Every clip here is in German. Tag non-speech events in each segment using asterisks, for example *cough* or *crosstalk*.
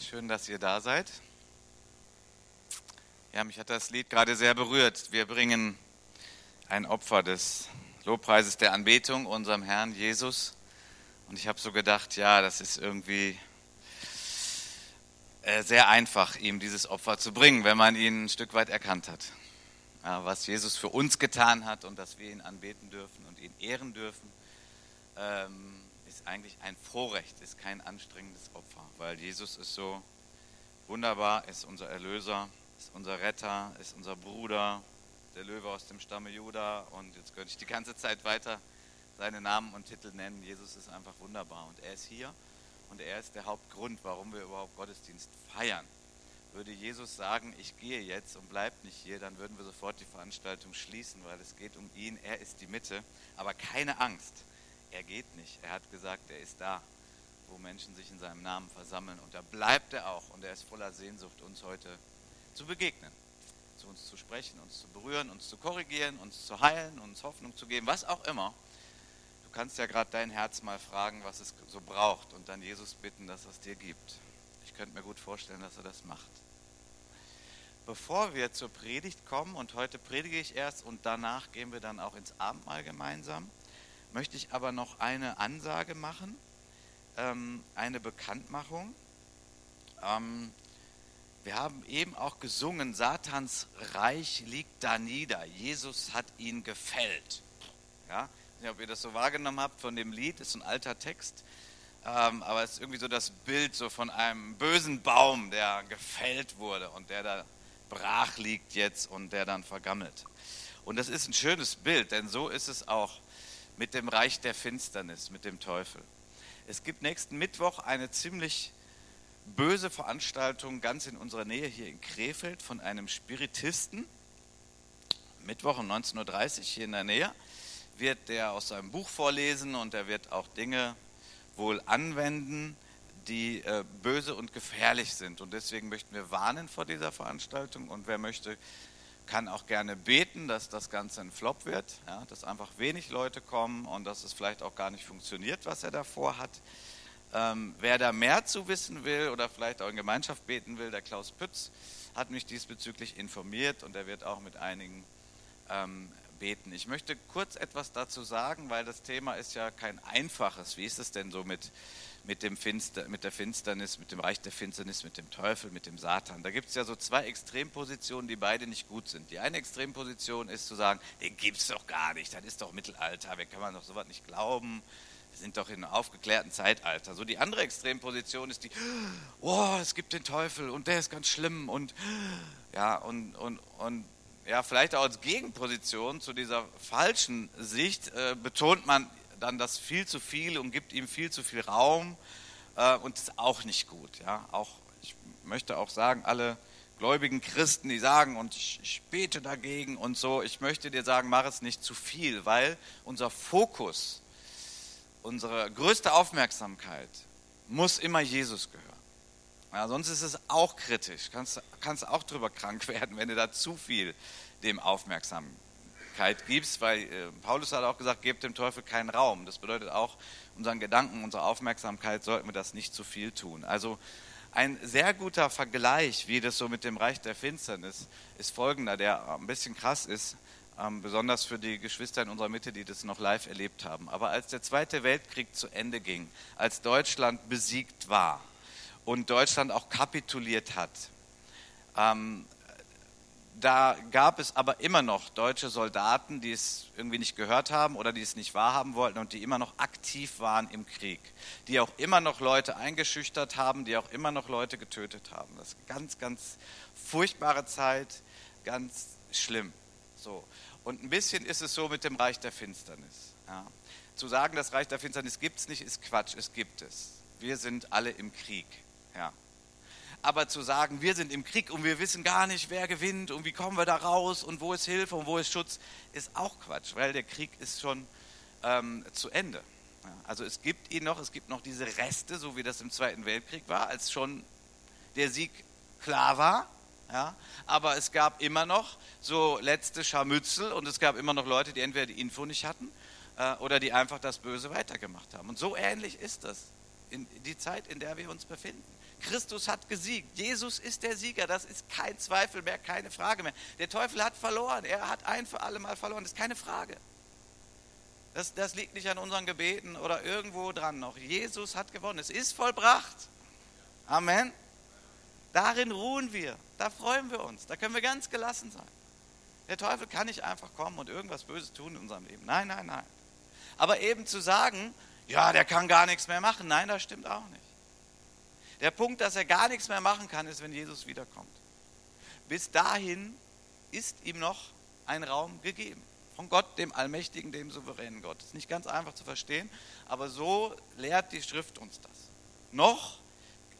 Schön, dass ihr da seid. Ja, mich hat das Lied gerade sehr berührt. Wir bringen ein Opfer des Lobpreises der Anbetung unserem Herrn Jesus. Und ich habe so gedacht, ja, das ist irgendwie äh, sehr einfach, ihm dieses Opfer zu bringen, wenn man ihn ein Stück weit erkannt hat. Ja, was Jesus für uns getan hat und dass wir ihn anbeten dürfen und ihn ehren dürfen. Ähm, eigentlich ein Vorrecht, ist kein anstrengendes Opfer, weil Jesus ist so wunderbar, ist unser Erlöser, ist unser Retter, ist unser Bruder, der Löwe aus dem Stamme Juda und jetzt könnte ich die ganze Zeit weiter seine Namen und Titel nennen. Jesus ist einfach wunderbar und er ist hier und er ist der Hauptgrund, warum wir überhaupt Gottesdienst feiern. Würde Jesus sagen, ich gehe jetzt und bleibt nicht hier, dann würden wir sofort die Veranstaltung schließen, weil es geht um ihn, er ist die Mitte. Aber keine Angst, er geht nicht. Er hat gesagt, er ist da, wo Menschen sich in seinem Namen versammeln. Und da bleibt er auch. Und er ist voller Sehnsucht, uns heute zu begegnen, zu uns zu sprechen, uns zu berühren, uns zu korrigieren, uns zu heilen, uns Hoffnung zu geben, was auch immer. Du kannst ja gerade dein Herz mal fragen, was es so braucht und dann Jesus bitten, dass er es dir gibt. Ich könnte mir gut vorstellen, dass er das macht. Bevor wir zur Predigt kommen, und heute predige ich erst und danach gehen wir dann auch ins Abendmahl gemeinsam, möchte ich aber noch eine Ansage machen, ähm, eine Bekanntmachung. Ähm, wir haben eben auch gesungen, Satans Reich liegt da nieder. Jesus hat ihn gefällt. Ja? Ich weiß nicht, ob ihr das so wahrgenommen habt von dem Lied, ist ein alter Text. Ähm, aber es ist irgendwie so das Bild so von einem bösen Baum, der gefällt wurde und der da brach liegt jetzt und der dann vergammelt. Und das ist ein schönes Bild, denn so ist es auch mit dem Reich der Finsternis, mit dem Teufel. Es gibt nächsten Mittwoch eine ziemlich böse Veranstaltung ganz in unserer Nähe hier in Krefeld von einem Spiritisten. Mittwoch um 19.30 Uhr hier in der Nähe wird der aus seinem Buch vorlesen und er wird auch Dinge wohl anwenden, die äh, böse und gefährlich sind. Und deswegen möchten wir warnen vor dieser Veranstaltung. Und wer möchte, kann auch gerne beten, dass das Ganze ein Flop wird, ja, dass einfach wenig Leute kommen und dass es vielleicht auch gar nicht funktioniert, was er davor hat. Ähm, wer da mehr zu wissen will oder vielleicht auch in Gemeinschaft beten will, der Klaus Pütz hat mich diesbezüglich informiert und er wird auch mit einigen ähm, beten. Ich möchte kurz etwas dazu sagen, weil das Thema ist ja kein einfaches. Wie ist es denn so mit mit, dem Finster, mit der Finsternis, mit dem Reich der Finsternis, mit dem Teufel, mit dem Satan. Da gibt es ja so zwei Extrempositionen, die beide nicht gut sind. Die eine Extremposition ist zu sagen, den gibt es doch gar nicht, das ist doch Mittelalter, wie kann man doch sowas nicht glauben? Wir sind doch in einem aufgeklärten Zeitalter. So die andere Extremposition ist die, oh, es gibt den Teufel und der ist ganz schlimm und ja, und, und, und ja, vielleicht auch als Gegenposition zu dieser falschen Sicht äh, betont man, dann das viel zu viel und gibt ihm viel zu viel Raum äh, und ist auch nicht gut. Ja? Auch, ich möchte auch sagen, alle gläubigen Christen, die sagen, und ich, ich bete dagegen und so, ich möchte dir sagen, mach es nicht zu viel, weil unser Fokus, unsere größte Aufmerksamkeit muss immer Jesus gehören. Ja, sonst ist es auch kritisch. Kannst, kannst auch drüber krank *laughs* werden, wenn du da zu viel dem aufmerksam Aufmerksamkeit gibst, weil äh, Paulus hat auch gesagt, gebt dem Teufel keinen Raum. Das bedeutet auch, unseren Gedanken, unserer Aufmerksamkeit sollten wir das nicht zu viel tun. Also ein sehr guter Vergleich, wie das so mit dem Reich der Finsternis ist folgender, der ein bisschen krass ist, ähm, besonders für die Geschwister in unserer Mitte, die das noch live erlebt haben. Aber als der Zweite Weltkrieg zu Ende ging, als Deutschland besiegt war und Deutschland auch kapituliert hat, ähm, da gab es aber immer noch deutsche Soldaten, die es irgendwie nicht gehört haben oder die es nicht wahrhaben wollten und die immer noch aktiv waren im Krieg, die auch immer noch Leute eingeschüchtert haben, die auch immer noch Leute getötet haben. Das ist eine ganz, ganz furchtbare Zeit, ganz schlimm. So. Und ein bisschen ist es so mit dem Reich der Finsternis. Ja. Zu sagen, das Reich der Finsternis gibt es nicht, ist Quatsch, es gibt es. Wir sind alle im Krieg. Ja. Aber zu sagen, wir sind im Krieg und wir wissen gar nicht, wer gewinnt und wie kommen wir da raus und wo ist Hilfe und wo ist Schutz, ist auch Quatsch, weil der Krieg ist schon ähm, zu Ende. Also es gibt ihn noch, es gibt noch diese Reste, so wie das im Zweiten Weltkrieg war, als schon der Sieg klar war. Ja, aber es gab immer noch so letzte Scharmützel und es gab immer noch Leute, die entweder die Info nicht hatten äh, oder die einfach das Böse weitergemacht haben. Und so ähnlich ist das in die Zeit, in der wir uns befinden. Christus hat gesiegt. Jesus ist der Sieger. Das ist kein Zweifel mehr, keine Frage mehr. Der Teufel hat verloren. Er hat ein für alle Mal verloren. Das ist keine Frage. Das, das liegt nicht an unseren Gebeten oder irgendwo dran noch. Jesus hat gewonnen. Es ist vollbracht. Amen. Darin ruhen wir. Da freuen wir uns. Da können wir ganz gelassen sein. Der Teufel kann nicht einfach kommen und irgendwas Böses tun in unserem Leben. Nein, nein, nein. Aber eben zu sagen, ja, der kann gar nichts mehr machen. Nein, das stimmt auch nicht. Der Punkt, dass er gar nichts mehr machen kann, ist, wenn Jesus wiederkommt. Bis dahin ist ihm noch ein Raum gegeben. Von Gott, dem Allmächtigen, dem souveränen Gott. Das ist nicht ganz einfach zu verstehen, aber so lehrt die Schrift uns das. Noch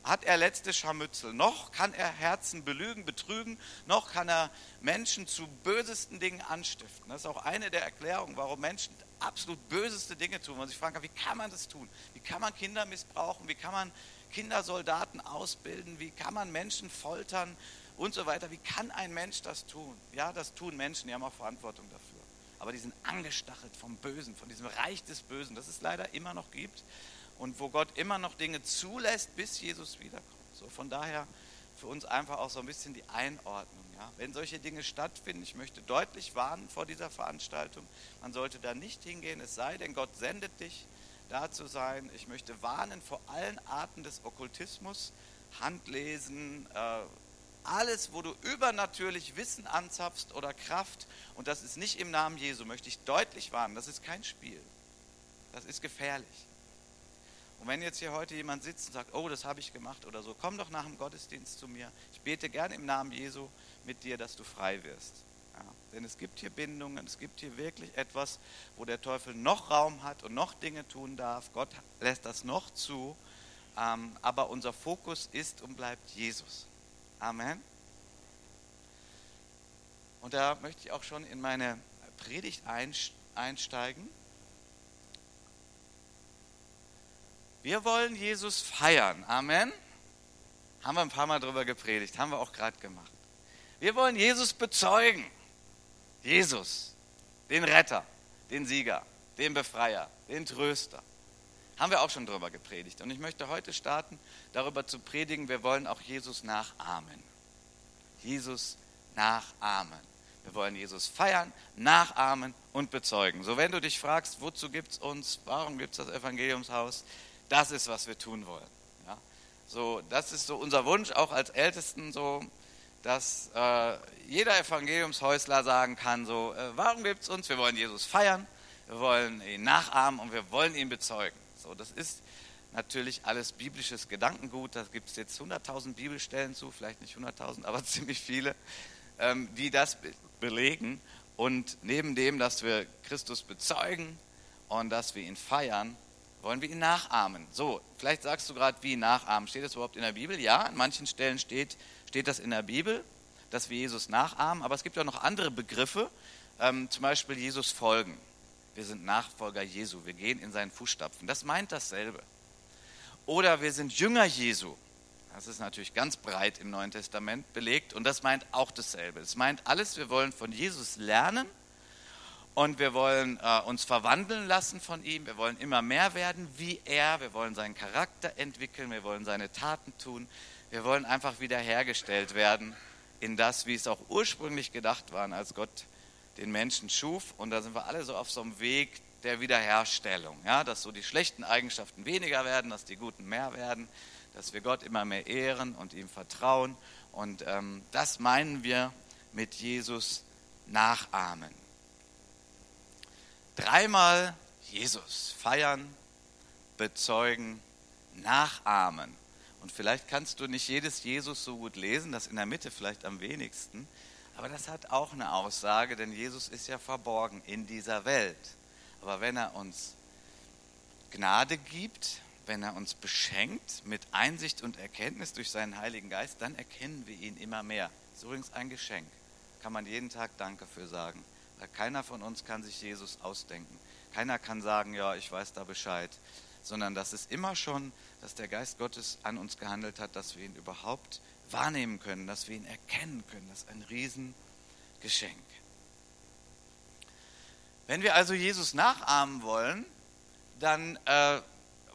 hat er letzte Scharmützel, noch kann er Herzen belügen, betrügen, noch kann er Menschen zu bösesten Dingen anstiften. Das ist auch eine der Erklärungen, warum Menschen absolut böseste Dinge tun. Man sich fragen kann, wie kann man das tun? Wie kann man Kinder missbrauchen? Wie kann man Kindersoldaten ausbilden? Wie kann man Menschen foltern? Und so weiter. Wie kann ein Mensch das tun? Ja, das tun Menschen, die haben auch Verantwortung dafür aber die sind angestachelt vom Bösen, von diesem Reich des Bösen, das es leider immer noch gibt und wo Gott immer noch Dinge zulässt, bis Jesus wiederkommt. So von daher für uns einfach auch so ein bisschen die Einordnung. Ja? Wenn solche Dinge stattfinden, ich möchte deutlich warnen vor dieser Veranstaltung, man sollte da nicht hingehen, es sei denn, Gott sendet dich, da zu sein. Ich möchte warnen vor allen Arten des Okkultismus, Handlesen, äh, alles, wo du übernatürlich Wissen anzapfst oder Kraft, und das ist nicht im Namen Jesu, möchte ich deutlich warnen, das ist kein Spiel. Das ist gefährlich. Und wenn jetzt hier heute jemand sitzt und sagt, oh, das habe ich gemacht oder so, komm doch nach dem Gottesdienst zu mir. Ich bete gerne im Namen Jesu mit dir, dass du frei wirst. Denn es gibt hier Bindungen, es gibt hier wirklich etwas, wo der Teufel noch Raum hat und noch Dinge tun darf. Gott lässt das noch zu. Ähm, aber unser Fokus ist und bleibt Jesus. Amen. Und da möchte ich auch schon in meine Predigt einsteigen. Wir wollen Jesus feiern. Amen. Haben wir ein paar Mal drüber gepredigt, haben wir auch gerade gemacht. Wir wollen Jesus bezeugen. Jesus, den Retter, den Sieger, den Befreier, den Tröster. Haben wir auch schon drüber gepredigt. Und ich möchte heute starten, darüber zu predigen, wir wollen auch Jesus nachahmen. Jesus nachahmen. Wir wollen Jesus feiern, nachahmen und bezeugen. So, wenn du dich fragst, wozu gibt es uns, warum gibt es das Evangeliumshaus, das ist, was wir tun wollen. Ja? So, das ist so unser Wunsch, auch als Ältesten, so, dass äh, jeder Evangeliumshäusler sagen kann, so, äh, warum gibt es uns? Wir wollen Jesus feiern, wir wollen ihn nachahmen und wir wollen ihn bezeugen. So, das ist natürlich alles biblisches Gedankengut. Da gibt es jetzt 100.000 Bibelstellen zu, vielleicht nicht 100.000, aber *laughs* ziemlich viele, ähm, die das belegen. Und neben dem, dass wir Christus bezeugen und dass wir ihn feiern, wollen wir ihn nachahmen. So, vielleicht sagst du gerade, wie nachahmen? Steht das überhaupt in der Bibel? Ja, an manchen Stellen steht, steht das in der Bibel, dass wir Jesus nachahmen. Aber es gibt auch noch andere Begriffe, ähm, zum Beispiel Jesus folgen. Wir sind Nachfolger Jesu, wir gehen in seinen Fußstapfen. Das meint dasselbe. Oder wir sind Jünger Jesu. Das ist natürlich ganz breit im Neuen Testament belegt und das meint auch dasselbe. Es meint alles, wir wollen von Jesus lernen und wir wollen äh, uns verwandeln lassen von ihm. Wir wollen immer mehr werden wie er. Wir wollen seinen Charakter entwickeln. Wir wollen seine Taten tun. Wir wollen einfach wiederhergestellt werden in das, wie es auch ursprünglich gedacht war, als Gott den Menschen schuf. Und da sind wir alle so auf so einem Weg der Wiederherstellung. Ja, dass so die schlechten Eigenschaften weniger werden, dass die guten mehr werden, dass wir Gott immer mehr ehren und ihm vertrauen. Und ähm, das meinen wir mit Jesus nachahmen. Dreimal Jesus feiern, bezeugen, nachahmen. Und vielleicht kannst du nicht jedes Jesus so gut lesen, das in der Mitte vielleicht am wenigsten. Aber das hat auch eine Aussage, denn Jesus ist ja verborgen in dieser Welt. Aber wenn er uns Gnade gibt, wenn er uns beschenkt mit Einsicht und Erkenntnis durch seinen Heiligen Geist, dann erkennen wir ihn immer mehr. Das ist übrigens ein Geschenk. Kann man jeden Tag Danke für sagen. Keiner von uns kann sich Jesus ausdenken. Keiner kann sagen, ja, ich weiß da Bescheid. Sondern das ist immer schon, dass der Geist Gottes an uns gehandelt hat, dass wir ihn überhaupt wahrnehmen können, dass wir ihn erkennen können. Das ist ein Riesengeschenk. Wenn wir also Jesus nachahmen wollen, dann äh,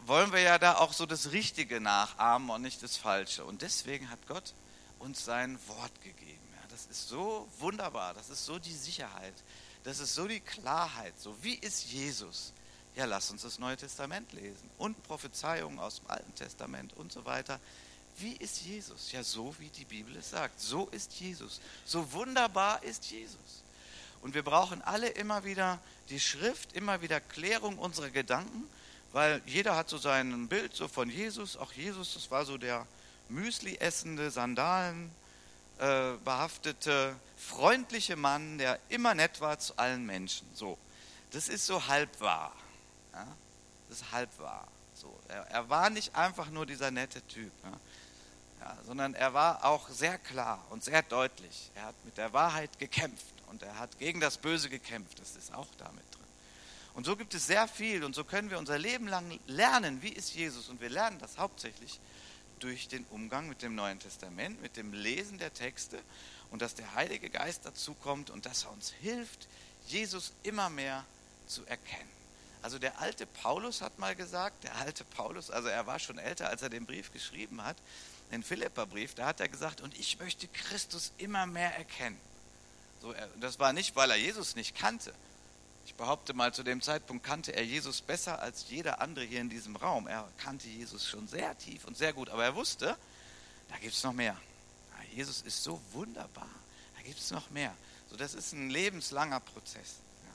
wollen wir ja da auch so das Richtige nachahmen und nicht das Falsche. Und deswegen hat Gott uns sein Wort gegeben. Ist so wunderbar, das ist so die Sicherheit, das ist so die Klarheit. So, wie ist Jesus? Ja, lass uns das Neue Testament lesen und Prophezeiungen aus dem Alten Testament und so weiter. Wie ist Jesus? Ja, so wie die Bibel es sagt. So ist Jesus. So wunderbar ist Jesus. Und wir brauchen alle immer wieder die Schrift, immer wieder Klärung unserer Gedanken, weil jeder hat so sein Bild so von Jesus. Auch Jesus, das war so der Müsli essende, Sandalen äh, behaftete, freundliche Mann, der immer nett war zu allen Menschen. So, das ist so halb wahr. Ja? Das ist halb wahr. So, er, er, war nicht einfach nur dieser nette Typ. Ja? Ja, sondern er war auch sehr klar und sehr deutlich. Er hat mit der Wahrheit gekämpft und er hat gegen das Böse gekämpft. Das ist auch damit drin. Und so gibt es sehr viel und so können wir unser Leben lang lernen, wie ist Jesus. Und wir lernen das hauptsächlich durch den Umgang mit dem Neuen Testament, mit dem Lesen der Texte und dass der Heilige Geist dazu kommt und dass er uns hilft, Jesus immer mehr zu erkennen. Also der alte Paulus hat mal gesagt, der alte Paulus, also er war schon älter, als er den Brief geschrieben hat, den Philipperbrief, da hat er gesagt, und ich möchte Christus immer mehr erkennen. So, das war nicht, weil er Jesus nicht kannte. Ich behaupte mal, zu dem Zeitpunkt kannte er Jesus besser als jeder andere hier in diesem Raum. Er kannte Jesus schon sehr tief und sehr gut, aber er wusste, da gibt es noch mehr. Jesus ist so wunderbar, da gibt es noch mehr. So, das ist ein lebenslanger Prozess, ja,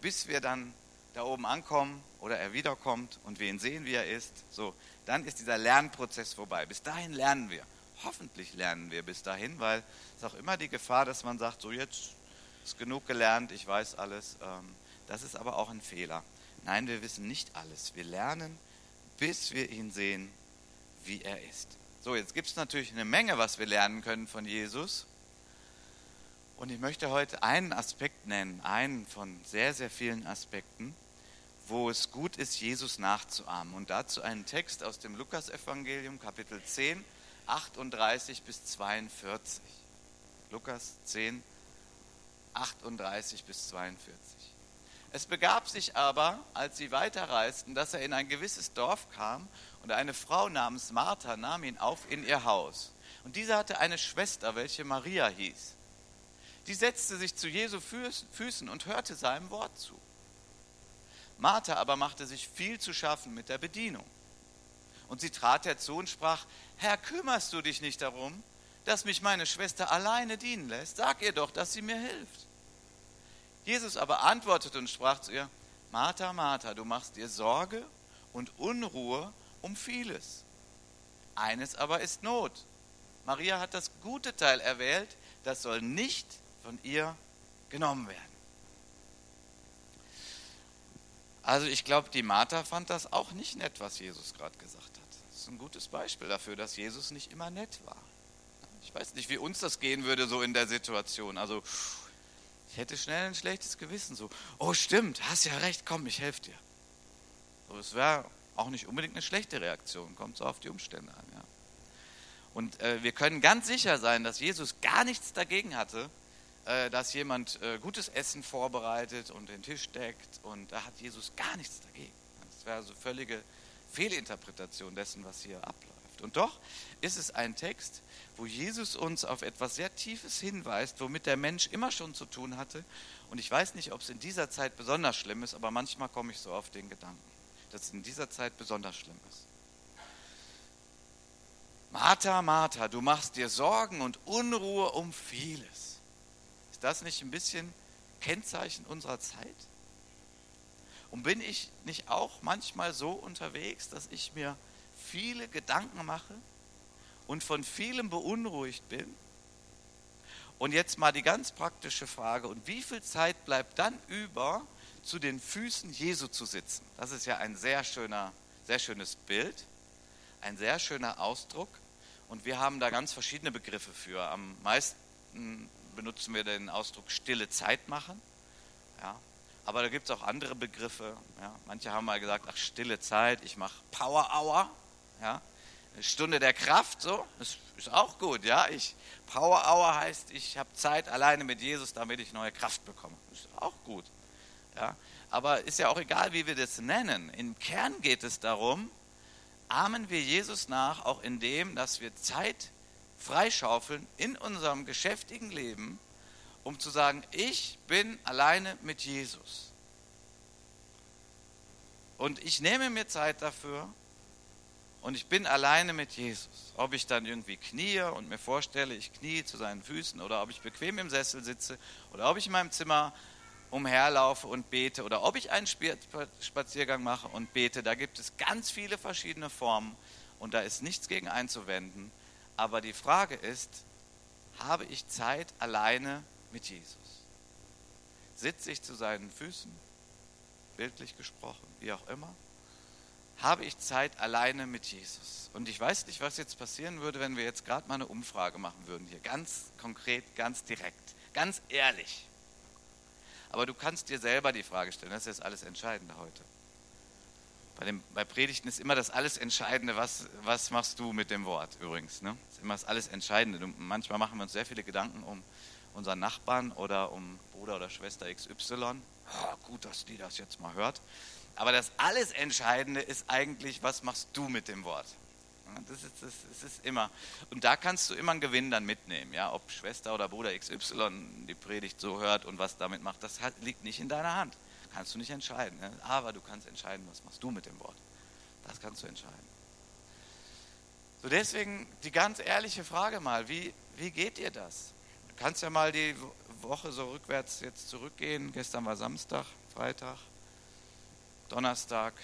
bis wir dann da oben ankommen oder er wiederkommt und wir ihn sehen, wie er ist. So, dann ist dieser Lernprozess vorbei. Bis dahin lernen wir. Hoffentlich lernen wir bis dahin, weil es auch immer die Gefahr, dass man sagt, so jetzt ist genug gelernt, ich weiß alles. Ähm, das ist aber auch ein Fehler. Nein, wir wissen nicht alles. Wir lernen, bis wir ihn sehen, wie er ist. So, jetzt gibt es natürlich eine Menge, was wir lernen können von Jesus. Und ich möchte heute einen Aspekt nennen, einen von sehr, sehr vielen Aspekten wo es gut ist, Jesus nachzuahmen. Und dazu einen Text aus dem Lukasevangelium, Kapitel 10, 38 bis 42. Lukas 10, 38 bis 42. Es begab sich aber, als sie weiterreisten, dass er in ein gewisses Dorf kam und eine Frau namens Martha nahm ihn auf in ihr Haus. Und diese hatte eine Schwester, welche Maria hieß. Die setzte sich zu Jesu Füßen und hörte seinem Wort zu. Martha aber machte sich viel zu schaffen mit der Bedienung. Und sie trat herzu und sprach, Herr, kümmerst du dich nicht darum, dass mich meine Schwester alleine dienen lässt? Sag ihr doch, dass sie mir hilft. Jesus aber antwortete und sprach zu ihr, Martha, Martha, du machst dir Sorge und Unruhe um vieles. Eines aber ist Not. Maria hat das gute Teil erwählt, das soll nicht von ihr genommen werden. Also ich glaube, die Martha fand das auch nicht nett, was Jesus gerade gesagt hat. Das ist ein gutes Beispiel dafür, dass Jesus nicht immer nett war. Ich weiß nicht, wie uns das gehen würde so in der Situation. Also ich hätte schnell ein schlechtes Gewissen. So, oh stimmt, hast ja recht, komm, ich helfe dir. So, es wäre auch nicht unbedingt eine schlechte Reaktion, kommt so auf die Umstände an. Ja. Und äh, wir können ganz sicher sein, dass Jesus gar nichts dagegen hatte, äh, dass jemand äh, gutes Essen vorbereitet und den Tisch deckt und da hat Jesus gar nichts dagegen. Das wäre so völlige Fehlinterpretation dessen, was hier abläuft. Und doch ist es ein Text, wo Jesus uns auf etwas sehr Tiefes hinweist, womit der Mensch immer schon zu tun hatte. Und ich weiß nicht, ob es in dieser Zeit besonders schlimm ist, aber manchmal komme ich so auf den Gedanken, dass es in dieser Zeit besonders schlimm ist. Martha, Martha, du machst dir Sorgen und Unruhe um vieles. Ist das nicht ein bisschen Kennzeichen unserer Zeit? Und bin ich nicht auch manchmal so unterwegs, dass ich mir viele Gedanken mache und von vielem beunruhigt bin? Und jetzt mal die ganz praktische Frage, und wie viel Zeit bleibt dann über, zu den Füßen Jesu zu sitzen? Das ist ja ein sehr schöner, sehr schönes Bild, ein sehr schöner Ausdruck. Und wir haben da ganz verschiedene Begriffe für. Am meisten benutzen wir den Ausdruck stille Zeit machen. Ja. Aber da gibt es auch andere Begriffe. Ja. Manche haben mal gesagt, ach, stille Zeit, ich mache Power Hour. Ja. Stunde der Kraft, so, das ist auch gut. Ja. Ich, Power Hour heißt, ich habe Zeit alleine mit Jesus, damit ich neue Kraft bekomme. Das ist auch gut. Ja. Aber ist ja auch egal, wie wir das nennen. Im Kern geht es darum, ahmen wir Jesus nach, auch in dem, dass wir Zeit freischaufeln in unserem geschäftigen Leben, um zu sagen, ich bin alleine mit Jesus. Und ich nehme mir Zeit dafür und ich bin alleine mit Jesus. Ob ich dann irgendwie knie und mir vorstelle, ich knie zu seinen Füßen oder ob ich bequem im Sessel sitze oder ob ich in meinem Zimmer umherlaufe und bete oder ob ich einen Spaziergang mache und bete. Da gibt es ganz viele verschiedene Formen und da ist nichts gegen einzuwenden. Aber die Frage ist, habe ich Zeit alleine mit Jesus? Sitze ich zu seinen Füßen, bildlich gesprochen, wie auch immer? Habe ich Zeit alleine mit Jesus? Und ich weiß nicht, was jetzt passieren würde, wenn wir jetzt gerade mal eine Umfrage machen würden, hier ganz konkret, ganz direkt, ganz ehrlich. Aber du kannst dir selber die Frage stellen, das ist jetzt alles Entscheidende heute. Bei, dem, bei Predigten ist immer das alles Entscheidende, was, was machst du mit dem Wort übrigens. Ne? Das ist immer das alles Entscheidende. Du, manchmal machen wir uns sehr viele Gedanken um unseren Nachbarn oder um Bruder oder Schwester XY. Oh, gut, dass die das jetzt mal hört. Aber das alles Entscheidende ist eigentlich, was machst du mit dem Wort? Das ist, das, das ist immer. Und da kannst du immer einen Gewinn dann mitnehmen. Ja? Ob Schwester oder Bruder XY die Predigt so hört und was damit macht, das liegt nicht in deiner Hand kannst du nicht entscheiden. Ne? Aber du kannst entscheiden, was machst du mit dem Wort. Das kannst du entscheiden. So deswegen die ganz ehrliche Frage mal, wie, wie geht dir das? Du kannst ja mal die Woche so rückwärts jetzt zurückgehen. Gestern war Samstag, Freitag, Donnerstag.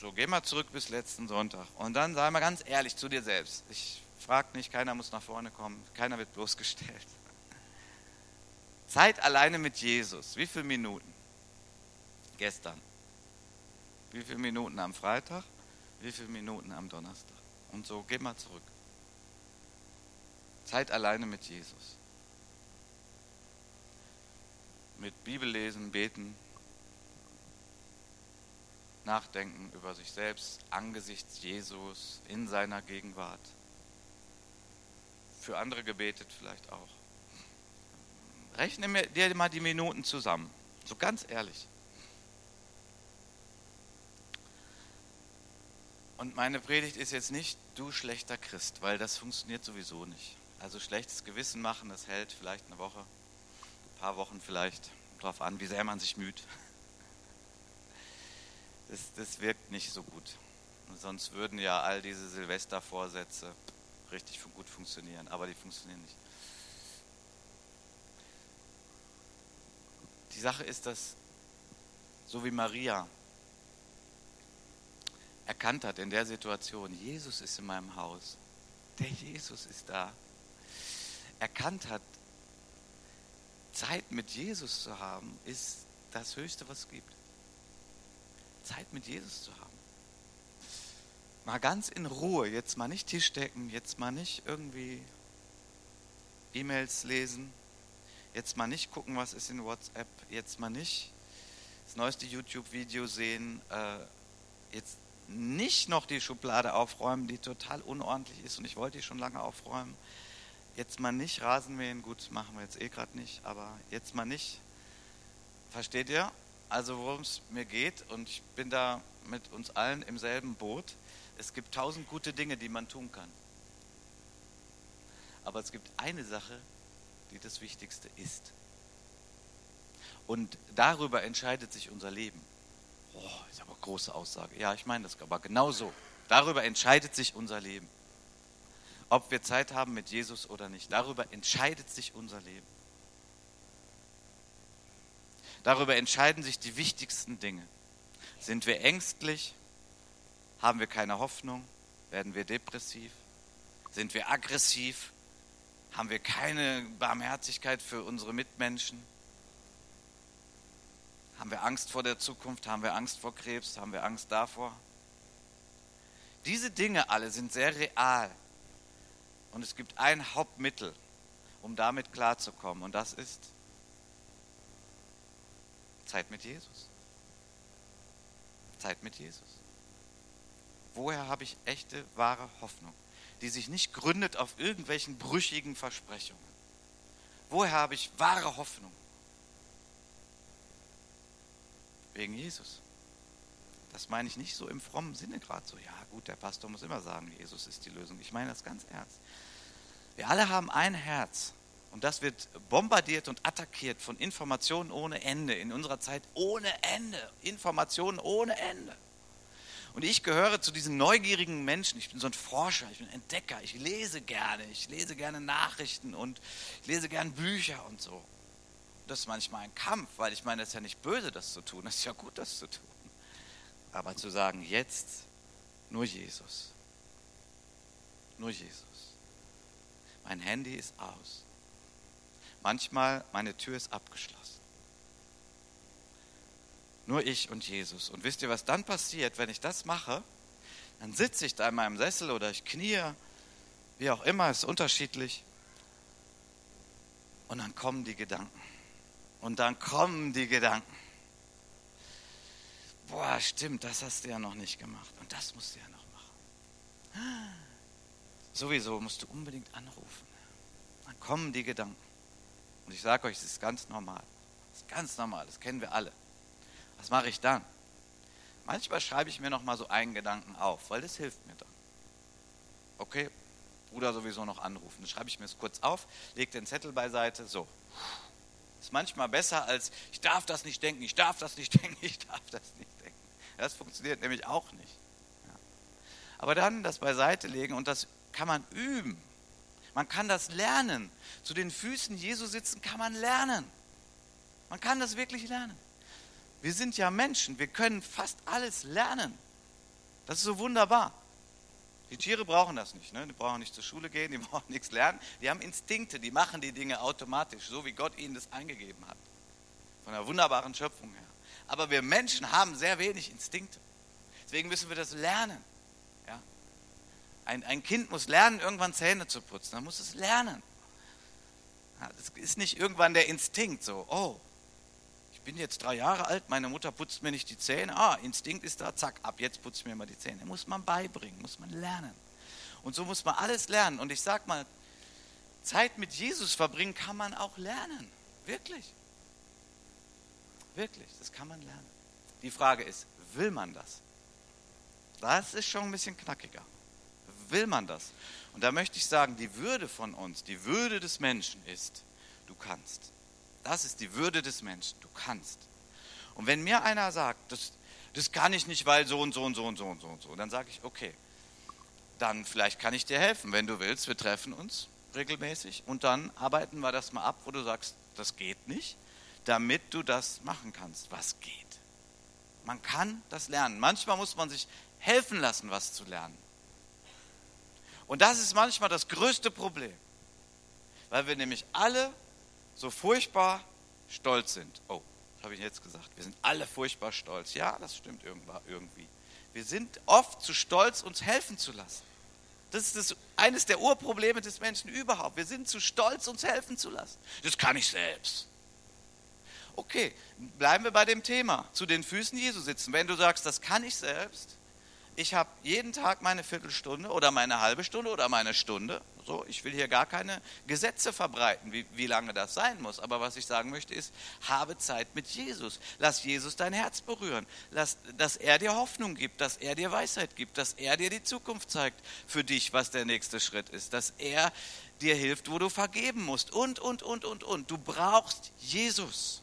So, geh mal zurück bis letzten Sonntag. Und dann sei mal ganz ehrlich zu dir selbst. Ich frage nicht, keiner muss nach vorne kommen, keiner wird bloßgestellt. Zeit alleine mit Jesus. Wie viele Minuten? gestern? Wie viele Minuten am Freitag? Wie viele Minuten am Donnerstag? Und so, geh mal zurück. Zeit alleine mit Jesus. Mit Bibellesen, Beten, Nachdenken über sich selbst angesichts Jesus in seiner Gegenwart. Für andere gebetet vielleicht auch. Rechne mir dir mal die Minuten zusammen. So ganz ehrlich. Und meine Predigt ist jetzt nicht, du schlechter Christ, weil das funktioniert sowieso nicht. Also schlechtes Gewissen machen, das hält vielleicht eine Woche, ein paar Wochen vielleicht, darauf an, wie sehr man sich müht. Das, das wirkt nicht so gut. Sonst würden ja all diese Silvestervorsätze richtig gut funktionieren, aber die funktionieren nicht. Die Sache ist, dass so wie Maria erkannt hat in der Situation, Jesus ist in meinem Haus, der Jesus ist da, erkannt hat, Zeit mit Jesus zu haben, ist das Höchste, was es gibt. Zeit mit Jesus zu haben. Mal ganz in Ruhe, jetzt mal nicht Tisch decken, jetzt mal nicht irgendwie E-Mails lesen, jetzt mal nicht gucken, was ist in WhatsApp, jetzt mal nicht das neueste YouTube-Video sehen, äh, jetzt nicht noch die Schublade aufräumen, die total unordentlich ist und ich wollte die schon lange aufräumen. Jetzt mal nicht Rasenmähen, gut, machen wir jetzt eh gerade nicht, aber jetzt mal nicht. Versteht ihr? Also worum es mir geht und ich bin da mit uns allen im selben Boot. Es gibt tausend gute Dinge, die man tun kann. Aber es gibt eine Sache, die das Wichtigste ist. Und darüber entscheidet sich unser Leben. Oh, ist aber eine große Aussage. Ja, ich meine das aber genau so. Darüber entscheidet sich unser Leben. Ob wir Zeit haben mit Jesus oder nicht, darüber entscheidet sich unser Leben. Darüber entscheiden sich die wichtigsten Dinge. Sind wir ängstlich? Haben wir keine Hoffnung? Werden wir depressiv? Sind wir aggressiv? Haben wir keine Barmherzigkeit für unsere Mitmenschen? Haben wir Angst vor der Zukunft? Haben wir Angst vor Krebs? Haben wir Angst davor? Diese Dinge alle sind sehr real. Und es gibt ein Hauptmittel, um damit klarzukommen. Und das ist Zeit mit Jesus. Zeit mit Jesus. Woher habe ich echte, wahre Hoffnung, die sich nicht gründet auf irgendwelchen brüchigen Versprechungen? Woher habe ich wahre Hoffnung? Wegen Jesus. Das meine ich nicht so im frommen Sinne gerade so, ja gut, der Pastor muss immer sagen, Jesus ist die Lösung. Ich meine das ganz ernst. Wir alle haben ein Herz und das wird bombardiert und attackiert von Informationen ohne Ende. In unserer Zeit ohne Ende. Informationen ohne Ende. Und ich gehöre zu diesen neugierigen Menschen. Ich bin so ein Forscher, ich bin ein Entdecker. Ich lese gerne. Ich lese gerne Nachrichten und ich lese gerne Bücher und so. Das ist manchmal ein Kampf, weil ich meine, das ist ja nicht böse, das zu tun. Das ist ja gut, das zu tun. Aber zu sagen, jetzt nur Jesus. Nur Jesus. Mein Handy ist aus. Manchmal meine Tür ist abgeschlossen. Nur ich und Jesus. Und wisst ihr, was dann passiert, wenn ich das mache? Dann sitze ich da in meinem Sessel oder ich knie, wie auch immer, ist unterschiedlich. Und dann kommen die Gedanken. Und dann kommen die Gedanken. Boah, stimmt, das hast du ja noch nicht gemacht. Und das musst du ja noch machen. Sowieso musst du unbedingt anrufen. Dann kommen die Gedanken. Und ich sage euch, es ist ganz normal. Es ist ganz normal, das kennen wir alle. Was mache ich dann? Manchmal schreibe ich mir noch mal so einen Gedanken auf, weil das hilft mir dann. Okay, Bruder sowieso noch anrufen. Dann schreibe ich mir es kurz auf, lege den Zettel beiseite, so. Ist manchmal besser als, ich darf das nicht denken, ich darf das nicht *laughs* denken, ich darf das nicht denken. Das funktioniert nämlich auch nicht. Aber dann das beiseite legen und das kann man üben. Man kann das lernen. Zu den Füßen Jesu sitzen kann man lernen. Man kann das wirklich lernen. Wir sind ja Menschen, wir können fast alles lernen. Das ist so wunderbar. Die Tiere brauchen das nicht. Ne? Die brauchen nicht zur Schule gehen, die *laughs* brauchen nichts lernen. Die haben Instinkte, die machen die Dinge automatisch, so wie Gott ihnen das eingegeben hat. Von der wunderbaren Schöpfung her. Aber wir Menschen haben sehr wenig Instinkte. Deswegen müssen wir das lernen. Ein, ein Kind muss lernen, irgendwann Zähne zu putzen. Dann muss es lernen. Das ist nicht irgendwann der Instinkt so, oh, ich bin jetzt drei Jahre alt, meine Mutter putzt mir nicht die Zähne. Ah, Instinkt ist da, zack, ab jetzt putzt mir mal die Zähne. Muss man beibringen, muss man lernen. Und so muss man alles lernen. Und ich sag mal, Zeit mit Jesus verbringen kann man auch lernen. Wirklich. Wirklich, das kann man lernen. Die Frage ist, will man das? Das ist schon ein bisschen knackiger will man das? Und da möchte ich sagen, die Würde von uns, die Würde des Menschen ist, du kannst. Das ist die Würde des Menschen, du kannst. Und wenn mir einer sagt, das, das kann ich nicht, weil so und so und so und so und so und so, dann sage ich, okay, dann vielleicht kann ich dir helfen, wenn du willst. Wir treffen uns regelmäßig und dann arbeiten wir das mal ab, wo du sagst, das geht nicht, damit du das machen kannst, was geht. Man kann das lernen. Manchmal muss man sich helfen lassen, was zu lernen. Und das ist manchmal das größte Problem, weil wir nämlich alle so furchtbar stolz sind. Oh, was habe ich jetzt gesagt? Wir sind alle furchtbar stolz. Ja, das stimmt irgendwie. Wir sind oft zu stolz, uns helfen zu lassen. Das ist das, eines der Urprobleme des Menschen überhaupt. Wir sind zu stolz, uns helfen zu lassen. Das kann ich selbst. Okay, bleiben wir bei dem Thema. Zu den Füßen Jesu sitzen. Wenn du sagst, das kann ich selbst, ich habe jeden Tag meine Viertelstunde oder meine halbe Stunde oder meine Stunde. So, ich will hier gar keine Gesetze verbreiten, wie, wie lange das sein muss. Aber was ich sagen möchte ist, habe Zeit mit Jesus. Lass Jesus dein Herz berühren. Lass, dass er dir Hoffnung gibt, dass er dir Weisheit gibt, dass er dir die Zukunft zeigt für dich, was der nächste Schritt ist. Dass er dir hilft, wo du vergeben musst. Und, und, und, und, und. Du brauchst Jesus.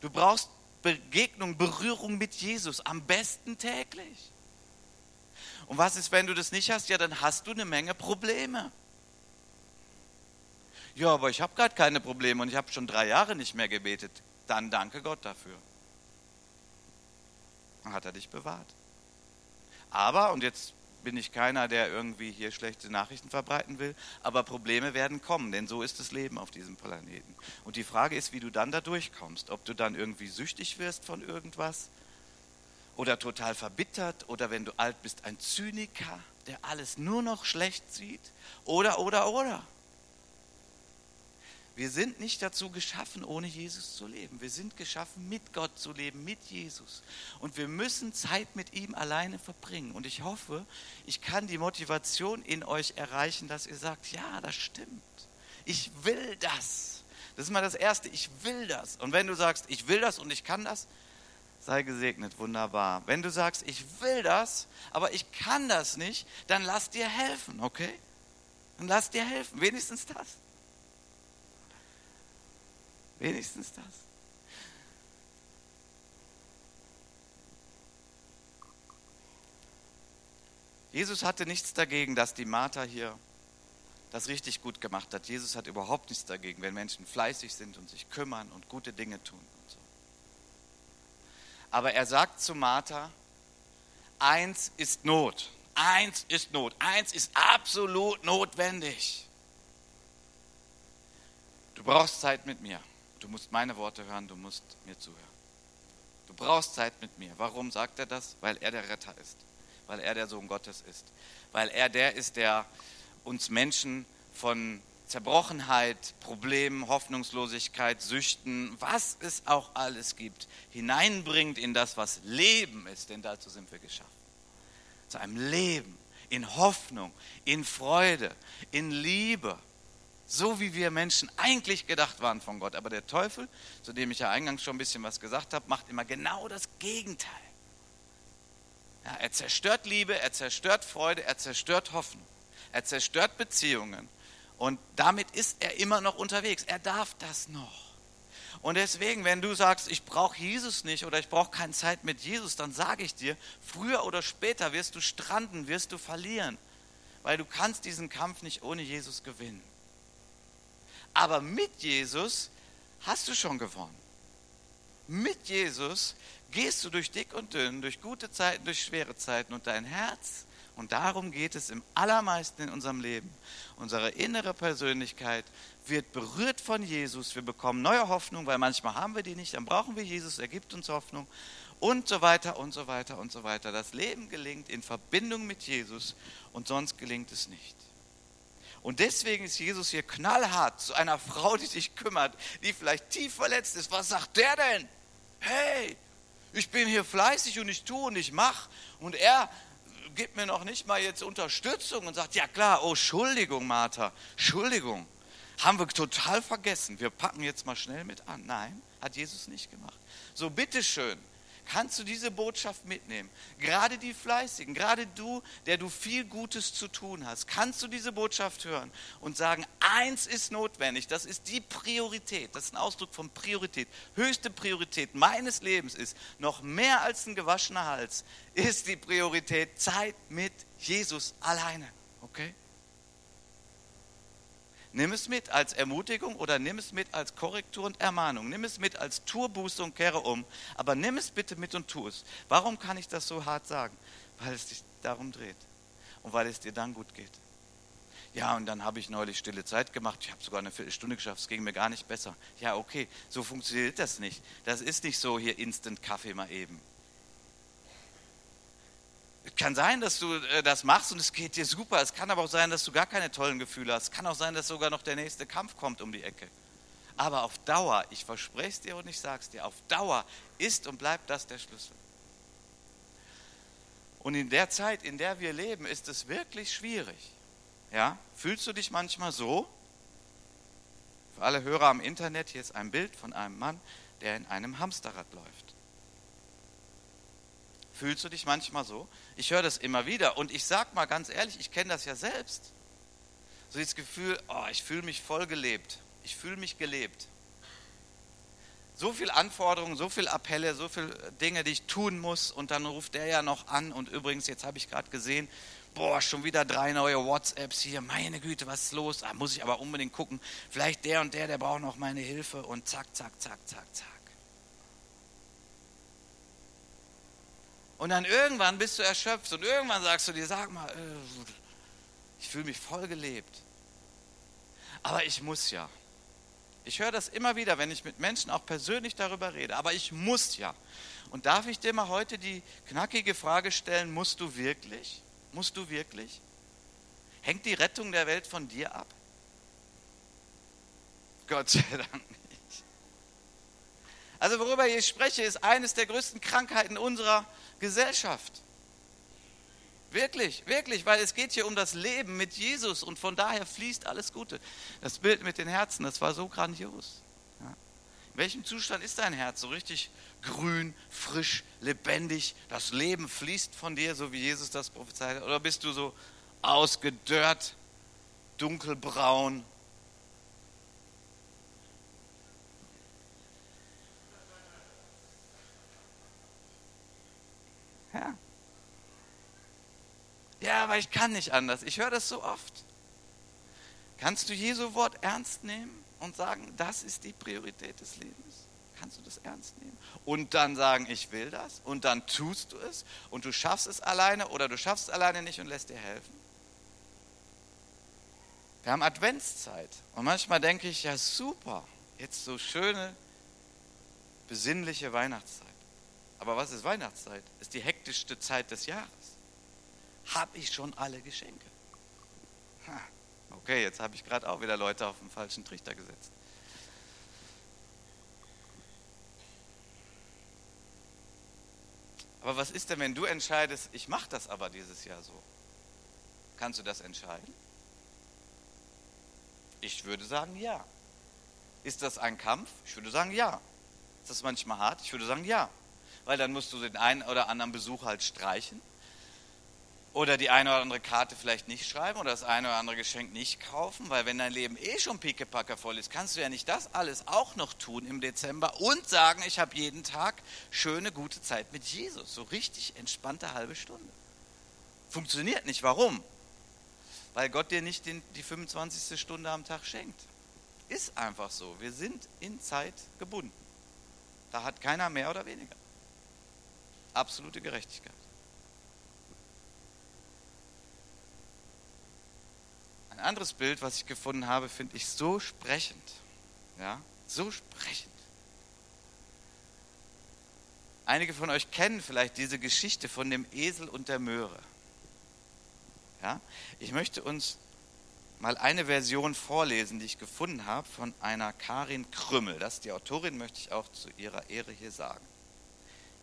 Du brauchst Begegnung, Berührung mit Jesus, am besten täglich. Und was ist, wenn du das nicht hast? Ja, dann hast du eine Menge Probleme. Ja, aber ich habe gerade keine Probleme und ich habe schon drei Jahre nicht mehr gebetet. Dann danke Gott dafür. Dann hat er dich bewahrt. Aber, und jetzt bin ich keiner, der irgendwie hier schlechte Nachrichten verbreiten will, aber Probleme werden kommen, denn so ist das Leben auf diesem Planeten. Und die Frage ist, wie du dann da durchkommst, ob du dann irgendwie süchtig wirst von irgendwas oder total verbittert oder wenn du alt bist, ein Zyniker, der alles nur noch schlecht sieht oder, oder, oder. Wir sind nicht dazu geschaffen, ohne Jesus zu leben. Wir sind geschaffen, mit Gott zu leben, mit Jesus. Und wir müssen Zeit mit ihm alleine verbringen. Und ich hoffe, ich kann die Motivation in euch erreichen, dass ihr sagt, ja, das stimmt. Ich will das. Das ist mal das Erste, ich will das. Und wenn du sagst, ich will das und ich kann das, sei gesegnet, wunderbar. Wenn du sagst, ich will das, aber ich kann das nicht, dann lass dir helfen, okay? Dann lass dir helfen, wenigstens das. Wenigstens das. Jesus hatte nichts dagegen, dass die Martha hier das richtig gut gemacht hat. Jesus hat überhaupt nichts dagegen, wenn Menschen fleißig sind und sich kümmern und gute Dinge tun und so. Aber er sagt zu Martha, eins ist Not. Eins ist Not. Eins ist absolut notwendig. Du brauchst Zeit mit mir. Du musst meine Worte hören, du musst mir zuhören. Du brauchst Zeit mit mir. Warum sagt er das? Weil er der Retter ist. Weil er der Sohn Gottes ist. Weil er der ist, der uns Menschen von Zerbrochenheit, Problemen, Hoffnungslosigkeit, Süchten, was es auch alles gibt, hineinbringt in das, was Leben ist, denn dazu sind wir geschaffen. Zu einem Leben in Hoffnung, in Freude, in Liebe, so wie wir Menschen eigentlich gedacht waren von Gott. Aber der Teufel, zu dem ich ja eingangs schon ein bisschen was gesagt habe, macht immer genau das Gegenteil. Ja, er zerstört Liebe, er zerstört Freude, er zerstört Hoffnung. Er zerstört Beziehungen. Und damit ist er immer noch unterwegs. Er darf das noch. Und deswegen, wenn du sagst, ich brauche Jesus nicht oder ich brauche keine Zeit mit Jesus, dann sage ich dir, früher oder später wirst du stranden, wirst du verlieren, weil du kannst diesen Kampf nicht ohne Jesus gewinnen. Aber mit Jesus hast du schon gewonnen. Mit Jesus gehst du durch dick und dünn, durch gute Zeiten, durch schwere Zeiten und dein Herz und darum geht es im allermeisten in unserem Leben. Unsere innere Persönlichkeit wird berührt von Jesus. Wir bekommen neue Hoffnung, weil manchmal haben wir die nicht. Dann brauchen wir Jesus, er gibt uns Hoffnung und so weiter und so weiter und so weiter. Das Leben gelingt in Verbindung mit Jesus und sonst gelingt es nicht. Und deswegen ist Jesus hier knallhart zu einer Frau, die sich kümmert, die vielleicht tief verletzt ist. Was sagt der denn? Hey, ich bin hier fleißig und ich tue und ich mache. Und er gibt mir noch nicht mal jetzt Unterstützung und sagt, ja klar, oh, Entschuldigung, Martha, Entschuldigung. Haben wir total vergessen. Wir packen jetzt mal schnell mit an. Nein, hat Jesus nicht gemacht. So, bitteschön, kannst du diese Botschaft mitnehmen. Gerade die Fleißigen, gerade du, der du viel Gutes zu tun hast, kannst du diese Botschaft hören und sagen, eins ist notwendig, das ist die Priorität, das ist ein Ausdruck von Priorität. Höchste Priorität meines Lebens ist, noch mehr als ein gewaschener Hals, ist die Priorität Zeit mit Jesus alleine. Okay? Nimm es mit als Ermutigung oder nimm es mit als Korrektur und Ermahnung. Nimm es mit als Turbuße und kehre um. Aber nimm es bitte mit und tu es. Warum kann ich das so hart sagen? Weil es dich darum dreht und weil es dir dann gut geht. Ja, und dann habe ich neulich stille Zeit gemacht. Ich habe sogar eine Viertelstunde geschafft. Es ging mir gar nicht besser. Ja, okay, so funktioniert das nicht. Das ist nicht so hier Instant Kaffee mal eben. Kann sein, dass du äh, das machst und es geht dir super. Es kann aber auch sein, dass du gar keine tollen Gefühle hast. Es kann auch sein, dass sogar noch der nächste Kampf kommt um die Ecke. Aber auf Dauer, ich verspreche es dir und ich sage es dir, auf Dauer ist und bleibt das der Schlüssel. Und in der Zeit, in der wir leben, ist es wirklich schwierig. Ja? Fühlst du dich manchmal so? Für alle Hörer am Internet, hier ist ein Bild von einem Mann, der in einem Hamsterrad läuft. Fühlst du dich manchmal so? Ich höre das immer wieder und ich sage mal ganz ehrlich, ich kenne das ja selbst. So das Gefühl, oh, ich fühle mich voll gelebt. Ich fühle mich gelebt. So viel Anforderungen, so viel Appelle, so viele Dinge, die ich tun muss und dann ruft der ja noch an und übrigens, jetzt habe ich gerade gesehen, boah, schon wieder drei neue WhatsApps hier, meine Güte, was ist los? Da muss ich aber unbedingt gucken, vielleicht der und der, der braucht noch meine Hilfe und zack, zack, zack, zack, zack. Und dann irgendwann bist du erschöpft und irgendwann sagst du dir, sag mal, äh, ich fühle mich voll gelebt. Aber ich muss ja. Ich höre das immer wieder, wenn ich mit Menschen auch persönlich darüber rede. Aber ich muss ja. Und darf ich dir mal heute die knackige Frage stellen, musst du wirklich? Musst du wirklich? Hängt die Rettung der Welt von dir ab? Gott sei Dank. Also worüber ich spreche, ist eines der größten Krankheiten unserer Gesellschaft. Wirklich, wirklich, weil es geht hier um das Leben mit Jesus und von daher fließt alles Gute. Das Bild mit den Herzen, das war so grandios. Ja. welchem Zustand ist dein Herz? So richtig grün, frisch, lebendig, das Leben fließt von dir, so wie Jesus das prophezeit hat? Oder bist du so ausgedörrt, dunkelbraun? Ja. Ja, aber ich kann nicht anders. Ich höre das so oft. Kannst du Jesu Wort ernst nehmen und sagen, das ist die Priorität des Lebens? Kannst du das ernst nehmen? Und dann sagen, ich will das. Und dann tust du es. Und du schaffst es alleine oder du schaffst es alleine nicht und lässt dir helfen. Wir haben Adventszeit. Und manchmal denke ich, ja super, jetzt so schöne, besinnliche Weihnachtszeit. Aber was ist Weihnachtszeit? Ist die hektischste Zeit des Jahres. Habe ich schon alle Geschenke? Ha. Okay, jetzt habe ich gerade auch wieder Leute auf den falschen Trichter gesetzt. Aber was ist denn, wenn du entscheidest, ich mache das aber dieses Jahr so? Kannst du das entscheiden? Ich würde sagen, ja. Ist das ein Kampf? Ich würde sagen, ja. Ist das manchmal hart? Ich würde sagen, ja. Weil dann musst du den einen oder anderen Besuch halt streichen oder die eine oder andere Karte vielleicht nicht schreiben oder das eine oder andere Geschenk nicht kaufen, weil wenn dein Leben eh schon pickepacke voll ist, kannst du ja nicht das alles auch noch tun im Dezember und sagen, ich habe jeden Tag schöne, gute Zeit mit Jesus. So richtig entspannte halbe Stunde. Funktioniert nicht. Warum? Weil Gott dir nicht den, die 25. Stunde am Tag schenkt. Ist einfach so. Wir sind in Zeit gebunden. Da hat keiner mehr oder weniger. Absolute Gerechtigkeit. Ein anderes Bild, was ich gefunden habe, finde ich so sprechend. Ja, so sprechend. Einige von euch kennen vielleicht diese Geschichte von dem Esel und der Möhre. Ja, ich möchte uns mal eine Version vorlesen, die ich gefunden habe von einer Karin Krümmel. Das ist die Autorin, möchte ich auch zu ihrer Ehre hier sagen.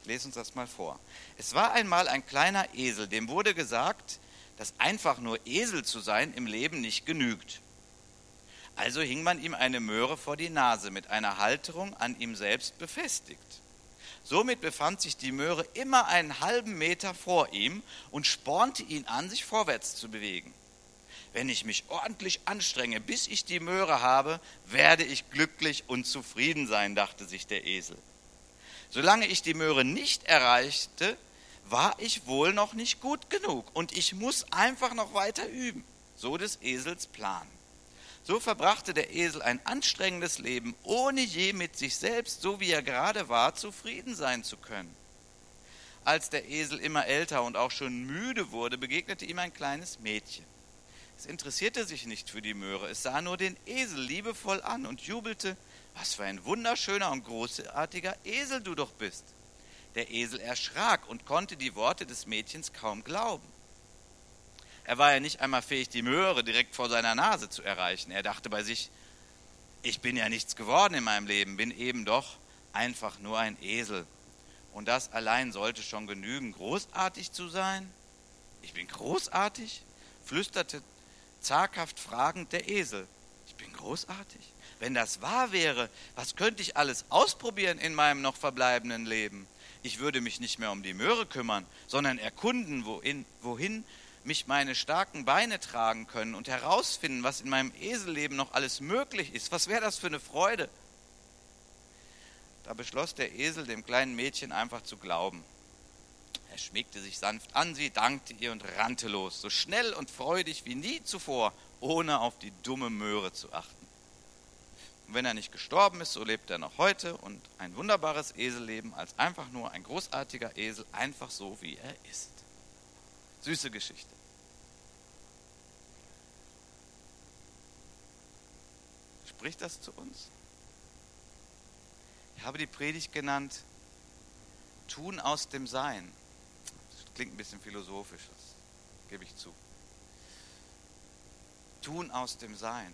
Lese uns das mal vor. Es war einmal ein kleiner Esel, dem wurde gesagt, dass einfach nur Esel zu sein im Leben nicht genügt. Also hing man ihm eine Möhre vor die Nase mit einer Halterung an ihm selbst befestigt. Somit befand sich die Möhre immer einen halben Meter vor ihm und spornte ihn an, sich vorwärts zu bewegen. Wenn ich mich ordentlich anstrenge, bis ich die Möhre habe, werde ich glücklich und zufrieden sein, dachte sich der Esel. Solange ich die Möhre nicht erreichte, war ich wohl noch nicht gut genug und ich muss einfach noch weiter üben. So des Esels Plan. So verbrachte der Esel ein anstrengendes Leben, ohne je mit sich selbst, so wie er gerade war, zufrieden sein zu können. Als der Esel immer älter und auch schon müde wurde, begegnete ihm ein kleines Mädchen. Es interessierte sich nicht für die Möhre, es sah nur den Esel liebevoll an und jubelte, was für ein wunderschöner und großartiger Esel du doch bist. Der Esel erschrak und konnte die Worte des Mädchens kaum glauben. Er war ja nicht einmal fähig, die Möhre direkt vor seiner Nase zu erreichen. Er dachte bei sich, ich bin ja nichts geworden in meinem Leben, bin eben doch einfach nur ein Esel. Und das allein sollte schon genügen, großartig zu sein. Ich bin großartig, flüsterte zaghaft fragend der Esel. Ich bin großartig. Wenn das wahr wäre, was könnte ich alles ausprobieren in meinem noch verbleibenden Leben? ich würde mich nicht mehr um die Möhre kümmern, sondern erkunden, wohin, wohin mich meine starken Beine tragen können und herausfinden, was in meinem Eselleben noch alles möglich ist. Was wäre das für eine Freude? Da beschloss der Esel dem kleinen Mädchen einfach zu glauben. Er schmiegte sich sanft an sie, dankte ihr und rannte los, so schnell und freudig wie nie zuvor, ohne auf die dumme Möhre zu achten. Und wenn er nicht gestorben ist, so lebt er noch heute und ein wunderbares Eselleben als einfach nur ein großartiger Esel, einfach so wie er ist. Süße Geschichte. Spricht das zu uns? Ich habe die Predigt genannt, tun aus dem Sein. Das klingt ein bisschen philosophisch, das gebe ich zu. Tun aus dem Sein.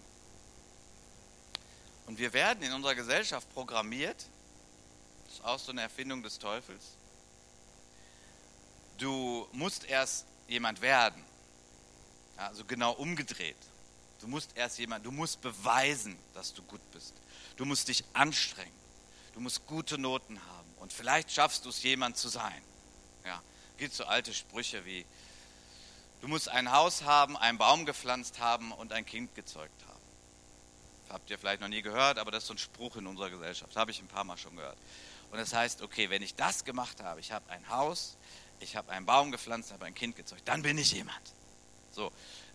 Und wir werden in unserer Gesellschaft programmiert, das ist auch so eine Erfindung des Teufels. Du musst erst jemand werden. Also genau umgedreht. Du musst erst jemand, du musst beweisen, dass du gut bist. Du musst dich anstrengen. du musst gute Noten haben und vielleicht schaffst du es, jemand zu sein. Ja, gibt so alte Sprüche wie, du musst ein Haus haben, einen Baum gepflanzt haben und ein Kind gezeugt haben. Habt ihr vielleicht noch nie gehört, aber das ist so ein Spruch in unserer Gesellschaft. Habe ich ein paar Mal schon gehört. Und das heißt, okay, wenn ich das gemacht habe, ich habe ein Haus, ich habe einen Baum gepflanzt, habe ein Kind gezeugt, dann bin ich jemand. So,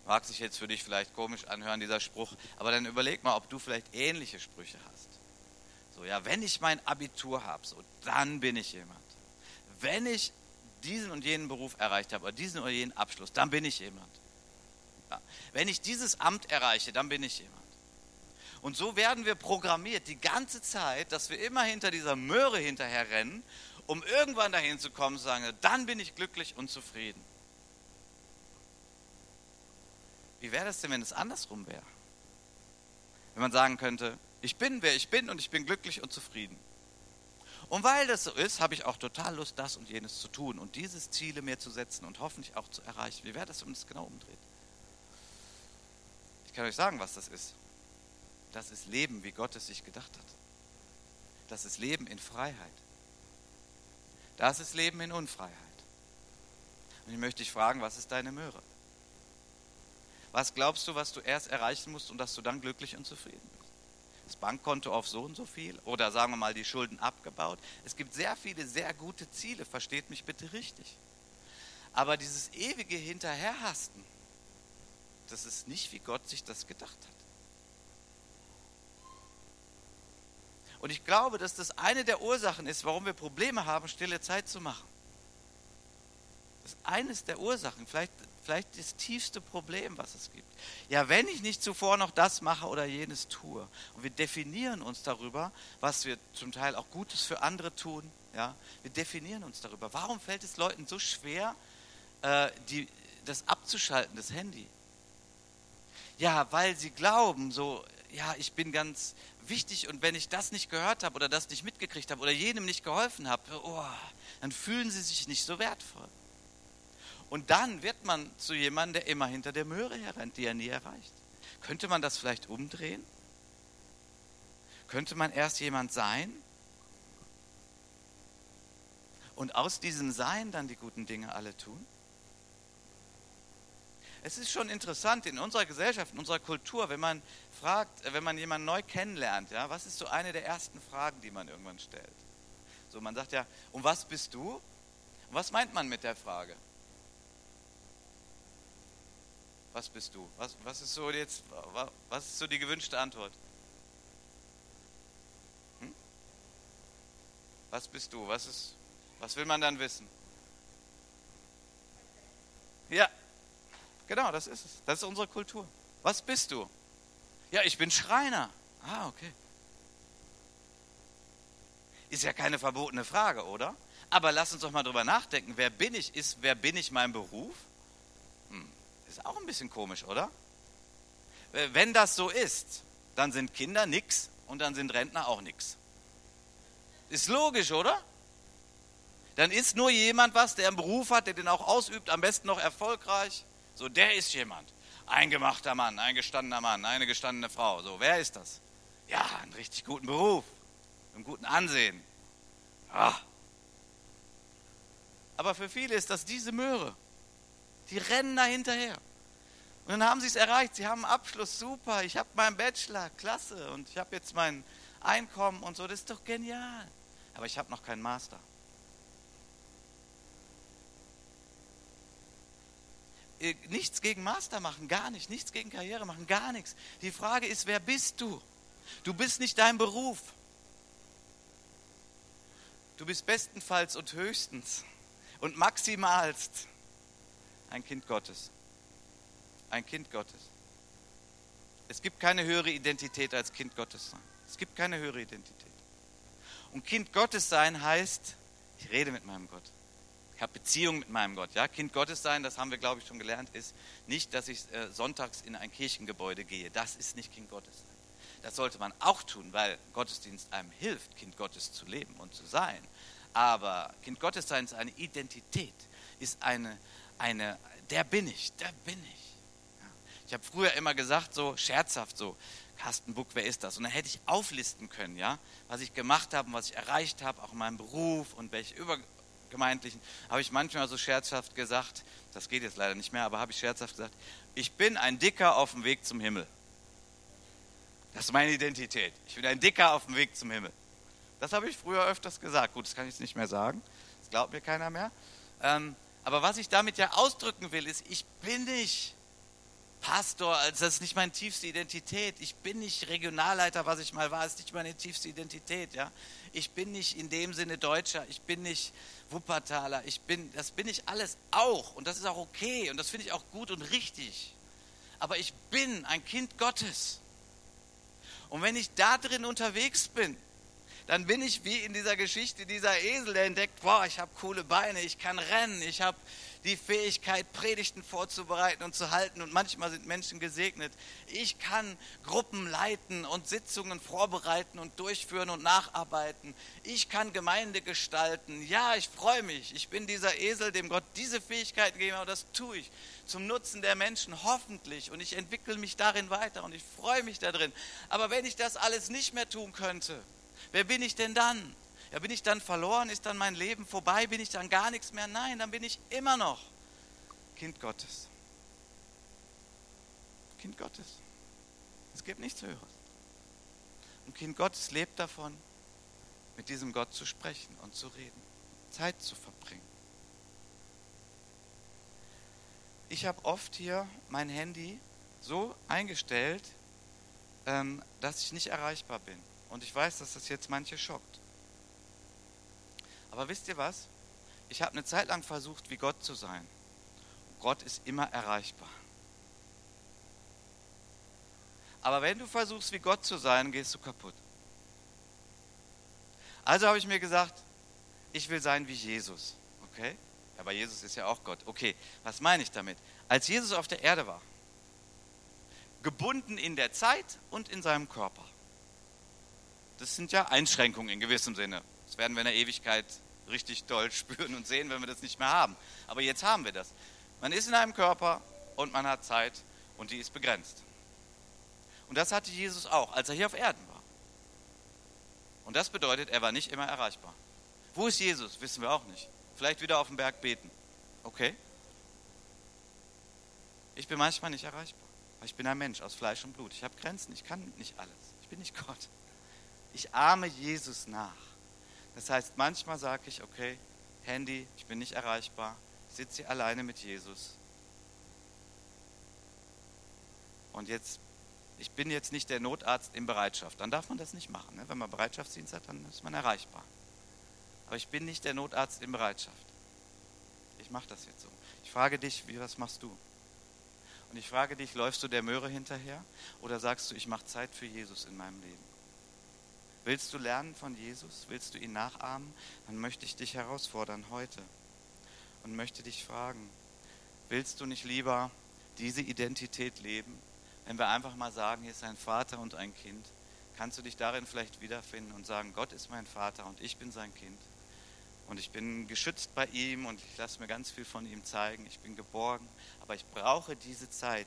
mag sich jetzt für dich vielleicht komisch anhören, dieser Spruch, aber dann überleg mal, ob du vielleicht ähnliche Sprüche hast. So, ja, wenn ich mein Abitur habe, so, dann bin ich jemand. Wenn ich diesen und jenen Beruf erreicht habe, oder diesen oder jenen Abschluss, dann bin ich jemand. Ja. Wenn ich dieses Amt erreiche, dann bin ich jemand. Und so werden wir programmiert die ganze Zeit, dass wir immer hinter dieser Möhre hinterher rennen, um irgendwann dahin zu kommen und zu sagen, dann bin ich glücklich und zufrieden. Wie wäre das denn, wenn es andersrum wäre? Wenn man sagen könnte, ich bin, wer ich bin und ich bin glücklich und zufrieden. Und weil das so ist, habe ich auch total Lust, das und jenes zu tun und dieses Ziele mir zu setzen und hoffentlich auch zu erreichen. Wie wäre das, wenn es genau umdreht? Ich kann euch sagen, was das ist. Das ist Leben, wie Gott es sich gedacht hat. Das ist Leben in Freiheit. Das ist Leben in Unfreiheit. Und ich möchte dich fragen, was ist deine Möhre? Was glaubst du, was du erst erreichen musst und dass du dann glücklich und zufrieden bist? Das Bankkonto auf so und so viel oder sagen wir mal die Schulden abgebaut. Es gibt sehr viele sehr gute Ziele, versteht mich bitte richtig. Aber dieses ewige Hinterherhasten, das ist nicht, wie Gott sich das gedacht hat. Und ich glaube, dass das eine der Ursachen ist, warum wir Probleme haben, stille Zeit zu machen. Das ist eines der Ursachen, vielleicht, vielleicht das tiefste Problem, was es gibt. Ja, wenn ich nicht zuvor noch das mache oder jenes tue. Und wir definieren uns darüber, was wir zum Teil auch Gutes für andere tun. Ja, wir definieren uns darüber. Warum fällt es Leuten so schwer, äh, die, das abzuschalten, das Handy? Ja, weil sie glauben, so, ja, ich bin ganz wichtig und wenn ich das nicht gehört habe oder das nicht mitgekriegt habe oder jenem nicht geholfen habe, oh, dann fühlen sie sich nicht so wertvoll. Und dann wird man zu jemandem, der immer hinter der Möhre herrennt, die er nie erreicht. Könnte man das vielleicht umdrehen? Könnte man erst jemand sein und aus diesem Sein dann die guten Dinge alle tun? Es ist schon interessant in unserer Gesellschaft, in unserer Kultur, wenn man fragt, äh, wenn man jemanden neu kennenlernt, ja, was ist so eine der ersten Fragen, die man irgendwann stellt? So, man sagt ja, und was bist du? Und was meint man mit der Frage? Was bist du? Was, was ist so jetzt, was ist so die gewünschte Antwort? Hm? Was bist du? Was ist, was will man dann wissen? Ja, Genau, das ist es. Das ist unsere Kultur. Was bist du? Ja, ich bin Schreiner. Ah, okay. Ist ja keine verbotene Frage, oder? Aber lass uns doch mal drüber nachdenken. Wer bin ich? Ist, wer bin ich mein Beruf? Hm, ist auch ein bisschen komisch, oder? Wenn das so ist, dann sind Kinder nix und dann sind Rentner auch nix. Ist logisch, oder? Dann ist nur jemand was, der einen Beruf hat, der den auch ausübt, am besten noch erfolgreich. So, der ist jemand. Ein gemachter Mann, ein gestandener Mann, eine gestandene Frau. So, wer ist das? Ja, einen richtig guten Beruf, einen guten Ansehen. Ah. Aber für viele ist das diese Möhre. Die rennen da hinterher. Und dann haben sie es erreicht. Sie haben einen Abschluss, super. Ich habe meinen Bachelor, klasse. Und ich habe jetzt mein Einkommen und so. Das ist doch genial. Aber ich habe noch keinen Master. Nichts gegen Master machen, gar nicht. Nichts gegen Karriere machen, gar nichts. Die Frage ist, wer bist du? Du bist nicht dein Beruf. Du bist bestenfalls und höchstens und maximalst ein Kind Gottes. Ein Kind Gottes. Es gibt keine höhere Identität als Kind Gottes sein. Es gibt keine höhere Identität. Und Kind Gottes sein heißt, ich rede mit meinem Gott. Ich habe Beziehung mit meinem Gott. Ja? Kind Gottes sein, das haben wir, glaube ich, schon gelernt, ist nicht, dass ich äh, sonntags in ein Kirchengebäude gehe. Das ist nicht Kind Gottes sein. Das sollte man auch tun, weil Gottesdienst einem hilft, Kind Gottes zu leben und zu sein. Aber Kind Gottes sein ist eine Identität, ist eine, eine der bin ich, der bin ich. Ja. Ich habe früher immer gesagt, so scherzhaft so, Carsten Buck, wer ist das? Und dann hätte ich auflisten können, ja, was ich gemacht habe und was ich erreicht habe, auch in meinem Beruf und welche übergemeindlichen, habe ich manchmal so scherzhaft gesagt, das geht jetzt leider nicht mehr, aber habe ich scherzhaft gesagt, ich bin ein Dicker auf dem Weg zum Himmel. Das ist meine Identität. Ich bin ein Dicker auf dem Weg zum Himmel. Das habe ich früher öfters gesagt. Gut, das kann ich jetzt nicht mehr sagen. Das glaubt mir keiner mehr. Ähm, aber was ich damit ja ausdrücken will, ist, ich bin nicht Pastor, also das ist nicht meine tiefste Identität. Ich bin nicht Regionalleiter, was ich mal war, das ist nicht meine tiefste Identität. Ja? Ich bin nicht in dem Sinne Deutscher, ich bin nicht Wuppertaler, ich bin, das bin ich alles auch und das ist auch okay und das finde ich auch gut und richtig. Aber ich bin ein Kind Gottes. Und wenn ich da drin unterwegs bin, dann bin ich wie in dieser Geschichte dieser Esel, der entdeckt, boah, ich habe coole Beine, ich kann rennen, ich habe die Fähigkeit, Predigten vorzubereiten und zu halten. Und manchmal sind Menschen gesegnet. Ich kann Gruppen leiten und Sitzungen vorbereiten und durchführen und nacharbeiten. Ich kann Gemeinde gestalten. Ja, ich freue mich. Ich bin dieser Esel, dem Gott diese Fähigkeiten gegeben hat. Das tue ich zum Nutzen der Menschen, hoffentlich. Und ich entwickle mich darin weiter und ich freue mich darin. Aber wenn ich das alles nicht mehr tun könnte, wer bin ich denn dann? Ja, bin ich dann verloren? Ist dann mein Leben vorbei? Bin ich dann gar nichts mehr? Nein, dann bin ich immer noch Kind Gottes. Kind Gottes. Es gibt nichts Höheres. Und Kind Gottes lebt davon, mit diesem Gott zu sprechen und zu reden, Zeit zu verbringen. Ich habe oft hier mein Handy so eingestellt, ähm, dass ich nicht erreichbar bin. Und ich weiß, dass das jetzt manche schockt. Aber wisst ihr was? Ich habe eine Zeit lang versucht, wie Gott zu sein. Gott ist immer erreichbar. Aber wenn du versuchst, wie Gott zu sein, gehst du kaputt. Also habe ich mir gesagt, ich will sein wie Jesus. Okay? Aber Jesus ist ja auch Gott. Okay, was meine ich damit? Als Jesus auf der Erde war, gebunden in der Zeit und in seinem Körper. Das sind ja Einschränkungen in gewissem Sinne. Das werden wir in der Ewigkeit richtig doll *laughs* spüren und sehen, wenn wir das nicht mehr haben. Aber jetzt haben wir das. Man ist in einem Körper und man hat Zeit und die ist begrenzt. Und das hatte Jesus auch, als er hier auf Erden war. Und das bedeutet, er war nicht immer erreichbar. Wo ist Jesus? Wissen wir auch nicht. Vielleicht wieder auf dem Berg beten. Okay. Ich bin manchmal nicht erreichbar. Ich bin ein Mensch aus Fleisch und Blut. Ich habe Grenzen. Ich kann nicht alles. Ich bin nicht Gott. Ich ahme Jesus nach. Das heißt, manchmal sage ich, okay, Handy, ich bin nicht erreichbar, sitze hier alleine mit Jesus. Und jetzt, ich bin jetzt nicht der Notarzt in Bereitschaft. Dann darf man das nicht machen. Ne? Wenn man Bereitschaftsdienst hat, dann ist man erreichbar. Aber ich bin nicht der Notarzt in Bereitschaft. Ich mache das jetzt so. Ich frage dich, wie, was machst du? Und ich frage dich, läufst du der Möhre hinterher oder sagst du, ich mache Zeit für Jesus in meinem Leben? Willst du lernen von Jesus? Willst du ihn nachahmen? Dann möchte ich dich herausfordern heute und möchte dich fragen, willst du nicht lieber diese Identität leben? Wenn wir einfach mal sagen, hier ist ein Vater und ein Kind, kannst du dich darin vielleicht wiederfinden und sagen, Gott ist mein Vater und ich bin sein Kind. Und ich bin geschützt bei ihm und ich lasse mir ganz viel von ihm zeigen. Ich bin geborgen, aber ich brauche diese Zeit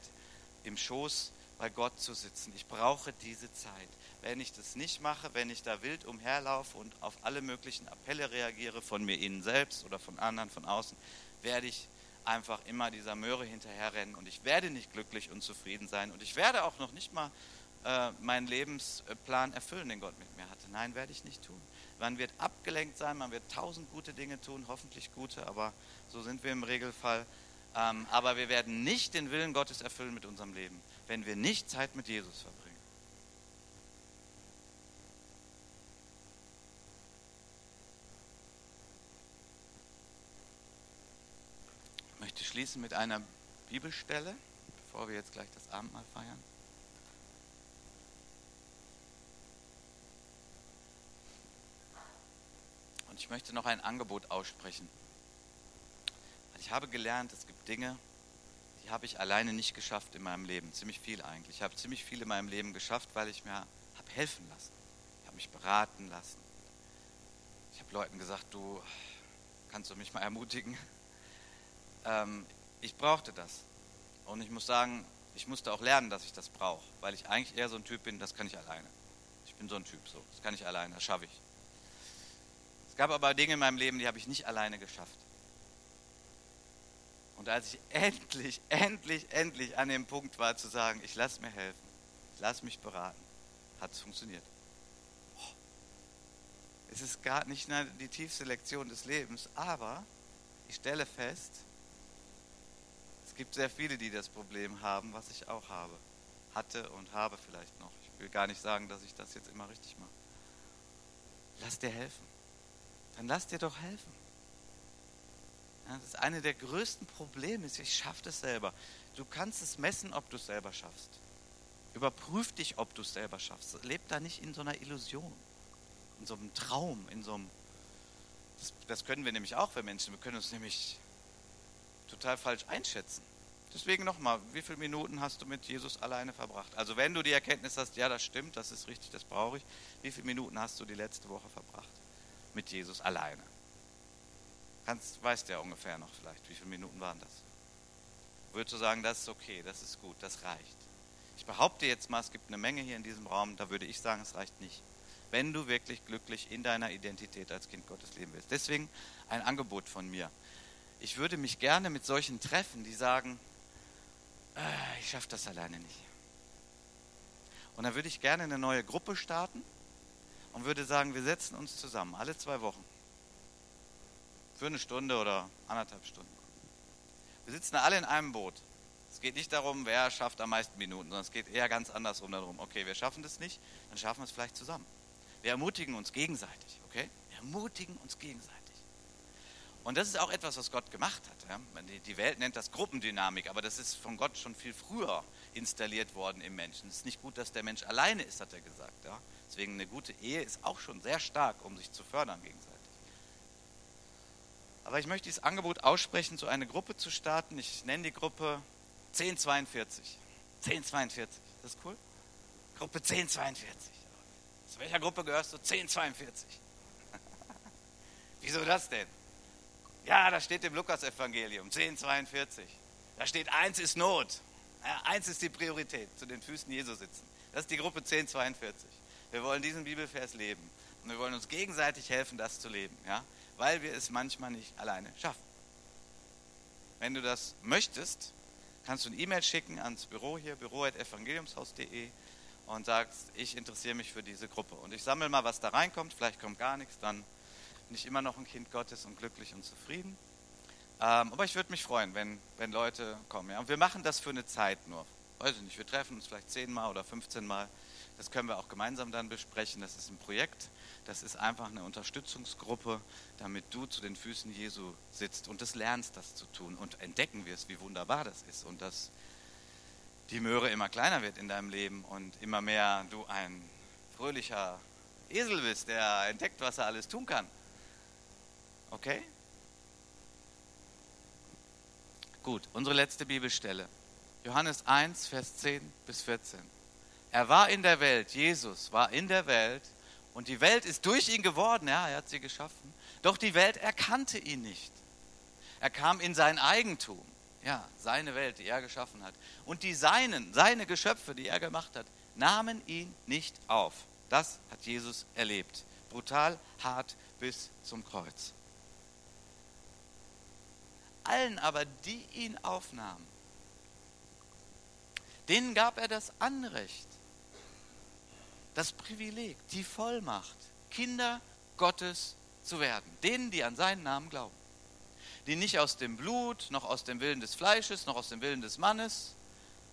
im Schoß bei Gott zu sitzen. Ich brauche diese Zeit. Wenn ich das nicht mache, wenn ich da wild umherlaufe und auf alle möglichen Appelle reagiere, von mir innen selbst oder von anderen von außen, werde ich einfach immer dieser Möhre hinterherrennen und ich werde nicht glücklich und zufrieden sein und ich werde auch noch nicht mal äh, meinen Lebensplan erfüllen, den Gott mit mir hatte. Nein, werde ich nicht tun. Man wird abgelenkt sein, man wird tausend gute Dinge tun, hoffentlich gute, aber so sind wir im Regelfall. Ähm, aber wir werden nicht den Willen Gottes erfüllen mit unserem Leben wenn wir nicht Zeit mit Jesus verbringen. Ich möchte schließen mit einer Bibelstelle, bevor wir jetzt gleich das Abendmahl feiern. Und ich möchte noch ein Angebot aussprechen. Ich habe gelernt, es gibt Dinge, habe ich alleine nicht geschafft in meinem Leben. Ziemlich viel eigentlich. Ich habe ziemlich viel in meinem Leben geschafft, weil ich mir habe helfen lassen. Ich habe mich beraten lassen. Ich habe Leuten gesagt, du kannst du mich mal ermutigen. Ähm, ich brauchte das. Und ich muss sagen, Ich musste auch lernen, dass ich das brauche, weil ich eigentlich eher so ein Typ bin, das kann ich alleine. Ich bin so ein Typ, so. Das kann ich alleine, das schaffe ich. Es gab aber Dinge in meinem Leben, die habe ich nicht alleine geschafft. Und als ich endlich, endlich, endlich an dem Punkt war zu sagen, ich lasse mir helfen, ich lasse mich beraten, hat es funktioniert. Es ist gar nicht die tiefste Lektion des Lebens, aber ich stelle fest, es gibt sehr viele, die das Problem haben, was ich auch habe. Hatte und habe vielleicht noch. Ich will gar nicht sagen, dass ich das jetzt immer richtig mache. Lass dir helfen. Dann lass dir doch helfen. Das ist eine der größten Probleme. Ich schaffe das selber. Du kannst es messen, ob du es selber schaffst. Überprüf dich, ob du es selber schaffst. Leb da nicht in so einer Illusion, in so einem Traum, in so einem. Das, das können wir nämlich auch für Menschen. Wir können uns nämlich total falsch einschätzen. Deswegen nochmal, wie viele Minuten hast du mit Jesus alleine verbracht? Also wenn du die Erkenntnis hast, ja, das stimmt, das ist richtig, das brauche ich, wie viele Minuten hast du die letzte Woche verbracht mit Jesus alleine? Kannst, weißt ja ungefähr noch vielleicht, wie viele Minuten waren das? Würdest du sagen, das ist okay, das ist gut, das reicht? Ich behaupte jetzt mal, es gibt eine Menge hier in diesem Raum, da würde ich sagen, es reicht nicht. Wenn du wirklich glücklich in deiner Identität als Kind Gottes leben willst. Deswegen ein Angebot von mir. Ich würde mich gerne mit solchen treffen, die sagen, äh, ich schaffe das alleine nicht. Und dann würde ich gerne eine neue Gruppe starten und würde sagen, wir setzen uns zusammen, alle zwei Wochen. Für eine Stunde oder anderthalb Stunden. Wir sitzen alle in einem Boot. Es geht nicht darum, wer schafft am meisten Minuten, sondern es geht eher ganz andersrum darum. Okay, wir schaffen das nicht, dann schaffen wir es vielleicht zusammen. Wir ermutigen uns gegenseitig, okay? Wir ermutigen uns gegenseitig. Und das ist auch etwas, was Gott gemacht hat. Ja? Die Welt nennt das Gruppendynamik, aber das ist von Gott schon viel früher installiert worden im Menschen. Es ist nicht gut, dass der Mensch alleine ist, hat er gesagt. Ja? Deswegen eine gute Ehe ist auch schon sehr stark, um sich zu fördern gegenseitig. Aber ich möchte dieses Angebot aussprechen, so eine Gruppe zu starten. Ich nenne die Gruppe 1042. 1042, das ist cool? Gruppe 1042. Zu welcher Gruppe gehörst du? 1042. *laughs* Wieso das denn? Ja, da steht im Lukas-Evangelium 1042. Da steht, eins ist Not. Ja, eins ist die Priorität, zu den Füßen Jesu sitzen. Das ist die Gruppe 1042. Wir wollen diesen Bibelvers leben. Und wir wollen uns gegenseitig helfen, das zu leben. Ja? Weil wir es manchmal nicht alleine schaffen. Wenn du das möchtest, kannst du eine E-Mail schicken ans Büro hier, büro.evangeliumshaus.de und sagst, ich interessiere mich für diese Gruppe. Und ich sammle mal, was da reinkommt. Vielleicht kommt gar nichts, dann bin ich immer noch ein Kind Gottes und glücklich und zufrieden. Ähm, aber ich würde mich freuen, wenn, wenn Leute kommen. Ja? Und wir machen das für eine Zeit nur. Weiß ich nicht, wir treffen uns vielleicht zehnmal oder 15 Mal. Das können wir auch gemeinsam dann besprechen. Das ist ein Projekt. Das ist einfach eine Unterstützungsgruppe, damit du zu den Füßen Jesu sitzt und das lernst, das zu tun. Und entdecken wirst, wie wunderbar das ist. Und dass die Möhre immer kleiner wird in deinem Leben und immer mehr du ein fröhlicher Esel bist, der entdeckt, was er alles tun kann. Okay? Gut, unsere letzte Bibelstelle. Johannes 1, Vers 10 bis 14. Er war in der Welt, Jesus war in der Welt und die Welt ist durch ihn geworden, ja, er hat sie geschaffen. Doch die Welt erkannte ihn nicht. Er kam in sein Eigentum, ja, seine Welt, die er geschaffen hat. Und die Seinen, seine Geschöpfe, die er gemacht hat, nahmen ihn nicht auf. Das hat Jesus erlebt. Brutal, hart bis zum Kreuz allen aber, die ihn aufnahmen, denen gab er das Anrecht, das Privileg, die Vollmacht, Kinder Gottes zu werden. Denen, die an seinen Namen glauben. Die nicht aus dem Blut, noch aus dem Willen des Fleisches, noch aus dem Willen des Mannes,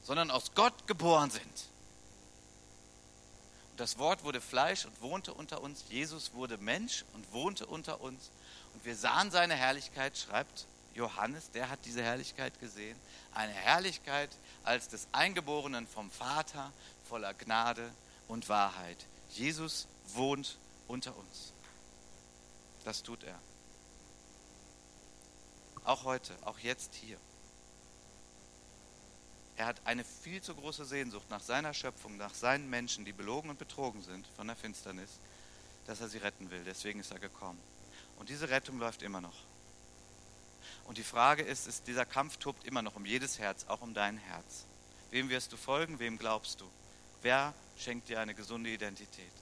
sondern aus Gott geboren sind. Und das Wort wurde Fleisch und wohnte unter uns. Jesus wurde Mensch und wohnte unter uns. Und wir sahen seine Herrlichkeit, schreibt Johannes, der hat diese Herrlichkeit gesehen. Eine Herrlichkeit als des Eingeborenen vom Vater, voller Gnade und Wahrheit. Jesus wohnt unter uns. Das tut er. Auch heute, auch jetzt hier. Er hat eine viel zu große Sehnsucht nach seiner Schöpfung, nach seinen Menschen, die belogen und betrogen sind von der Finsternis, dass er sie retten will. Deswegen ist er gekommen. Und diese Rettung läuft immer noch. Und die Frage ist, ist, dieser Kampf tobt immer noch um jedes Herz, auch um dein Herz. Wem wirst du folgen? Wem glaubst du? Wer schenkt dir eine gesunde Identität?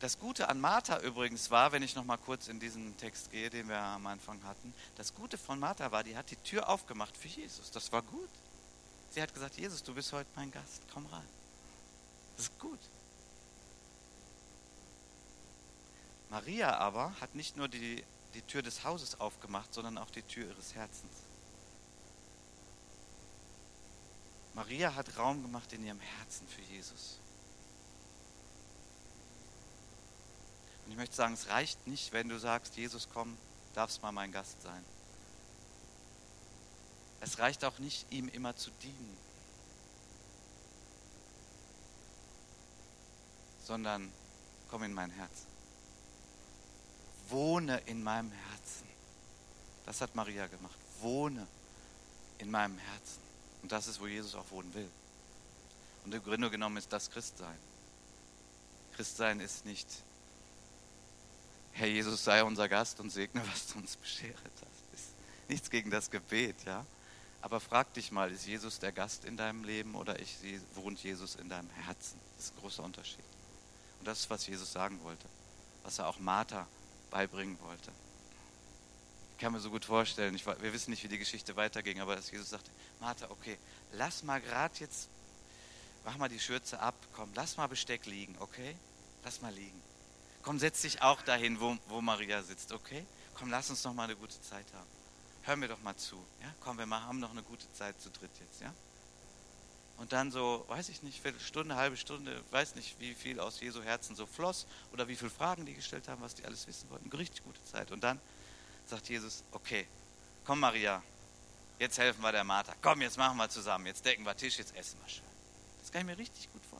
Das Gute an Martha übrigens war, wenn ich noch mal kurz in diesen Text gehe, den wir am Anfang hatten, das Gute von Martha war, die hat die Tür aufgemacht für Jesus. Das war gut. Sie hat gesagt, Jesus, du bist heute mein Gast, komm rein. Das ist gut. Maria aber hat nicht nur die, die Tür des Hauses aufgemacht, sondern auch die Tür ihres Herzens. Maria hat Raum gemacht in ihrem Herzen für Jesus. Und ich möchte sagen, es reicht nicht, wenn du sagst, Jesus, komm, darfst mal mein Gast sein. Es reicht auch nicht, ihm immer zu dienen, sondern komm in mein Herz. Wohne in meinem Herzen. Das hat Maria gemacht. Wohne in meinem Herzen. Und das ist, wo Jesus auch wohnen will. Und im Grunde genommen ist das Christsein. Christsein ist nicht Herr Jesus sei unser Gast und segne, was du uns bescheret hast. Ist nichts gegen das Gebet, ja. Aber frag dich mal, ist Jesus der Gast in deinem Leben oder ich, wohnt Jesus in deinem Herzen? Das ist ein großer Unterschied. Und das ist, was Jesus sagen wollte, was er auch Martha beibringen wollte. Ich kann mir so gut vorstellen, ich, wir wissen nicht, wie die Geschichte weiterging, aber dass Jesus sagte, Martha, okay, lass mal gerade jetzt, mach mal die Schürze ab, komm, lass mal Besteck liegen, okay? Lass mal liegen. Komm, setz dich auch dahin, wo, wo Maria sitzt, okay? Komm, lass uns noch mal eine gute Zeit haben. Hör mir doch mal zu. Ja? Komm, wir haben noch eine gute Zeit zu dritt jetzt, ja? Und dann so, weiß ich nicht, Viertelstunde, halbe Stunde, weiß nicht, wie viel aus Jesu Herzen so floss oder wie viele Fragen die gestellt haben, was die alles wissen wollten. Eine richtig gute Zeit. Und dann sagt Jesus, okay, komm Maria, jetzt helfen wir der Martha. Komm, jetzt machen wir zusammen, jetzt decken wir Tisch, jetzt essen wir schön. Das kann ich mir richtig gut vorstellen.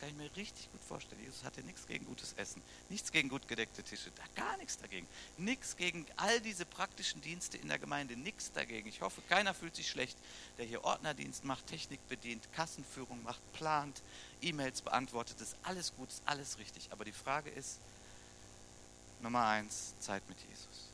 Kann ich mir richtig gut vorstellen. Jesus hatte nichts gegen gutes Essen, nichts gegen gut gedeckte Tische, gar nichts dagegen. Nichts gegen all diese praktischen Dienste in der Gemeinde, nichts dagegen. Ich hoffe, keiner fühlt sich schlecht, der hier Ordnerdienst macht, Technik bedient, Kassenführung macht, plant, E-Mails beantwortet. Das ist alles gut, ist alles richtig. Aber die Frage ist, Nummer eins, Zeit mit Jesus.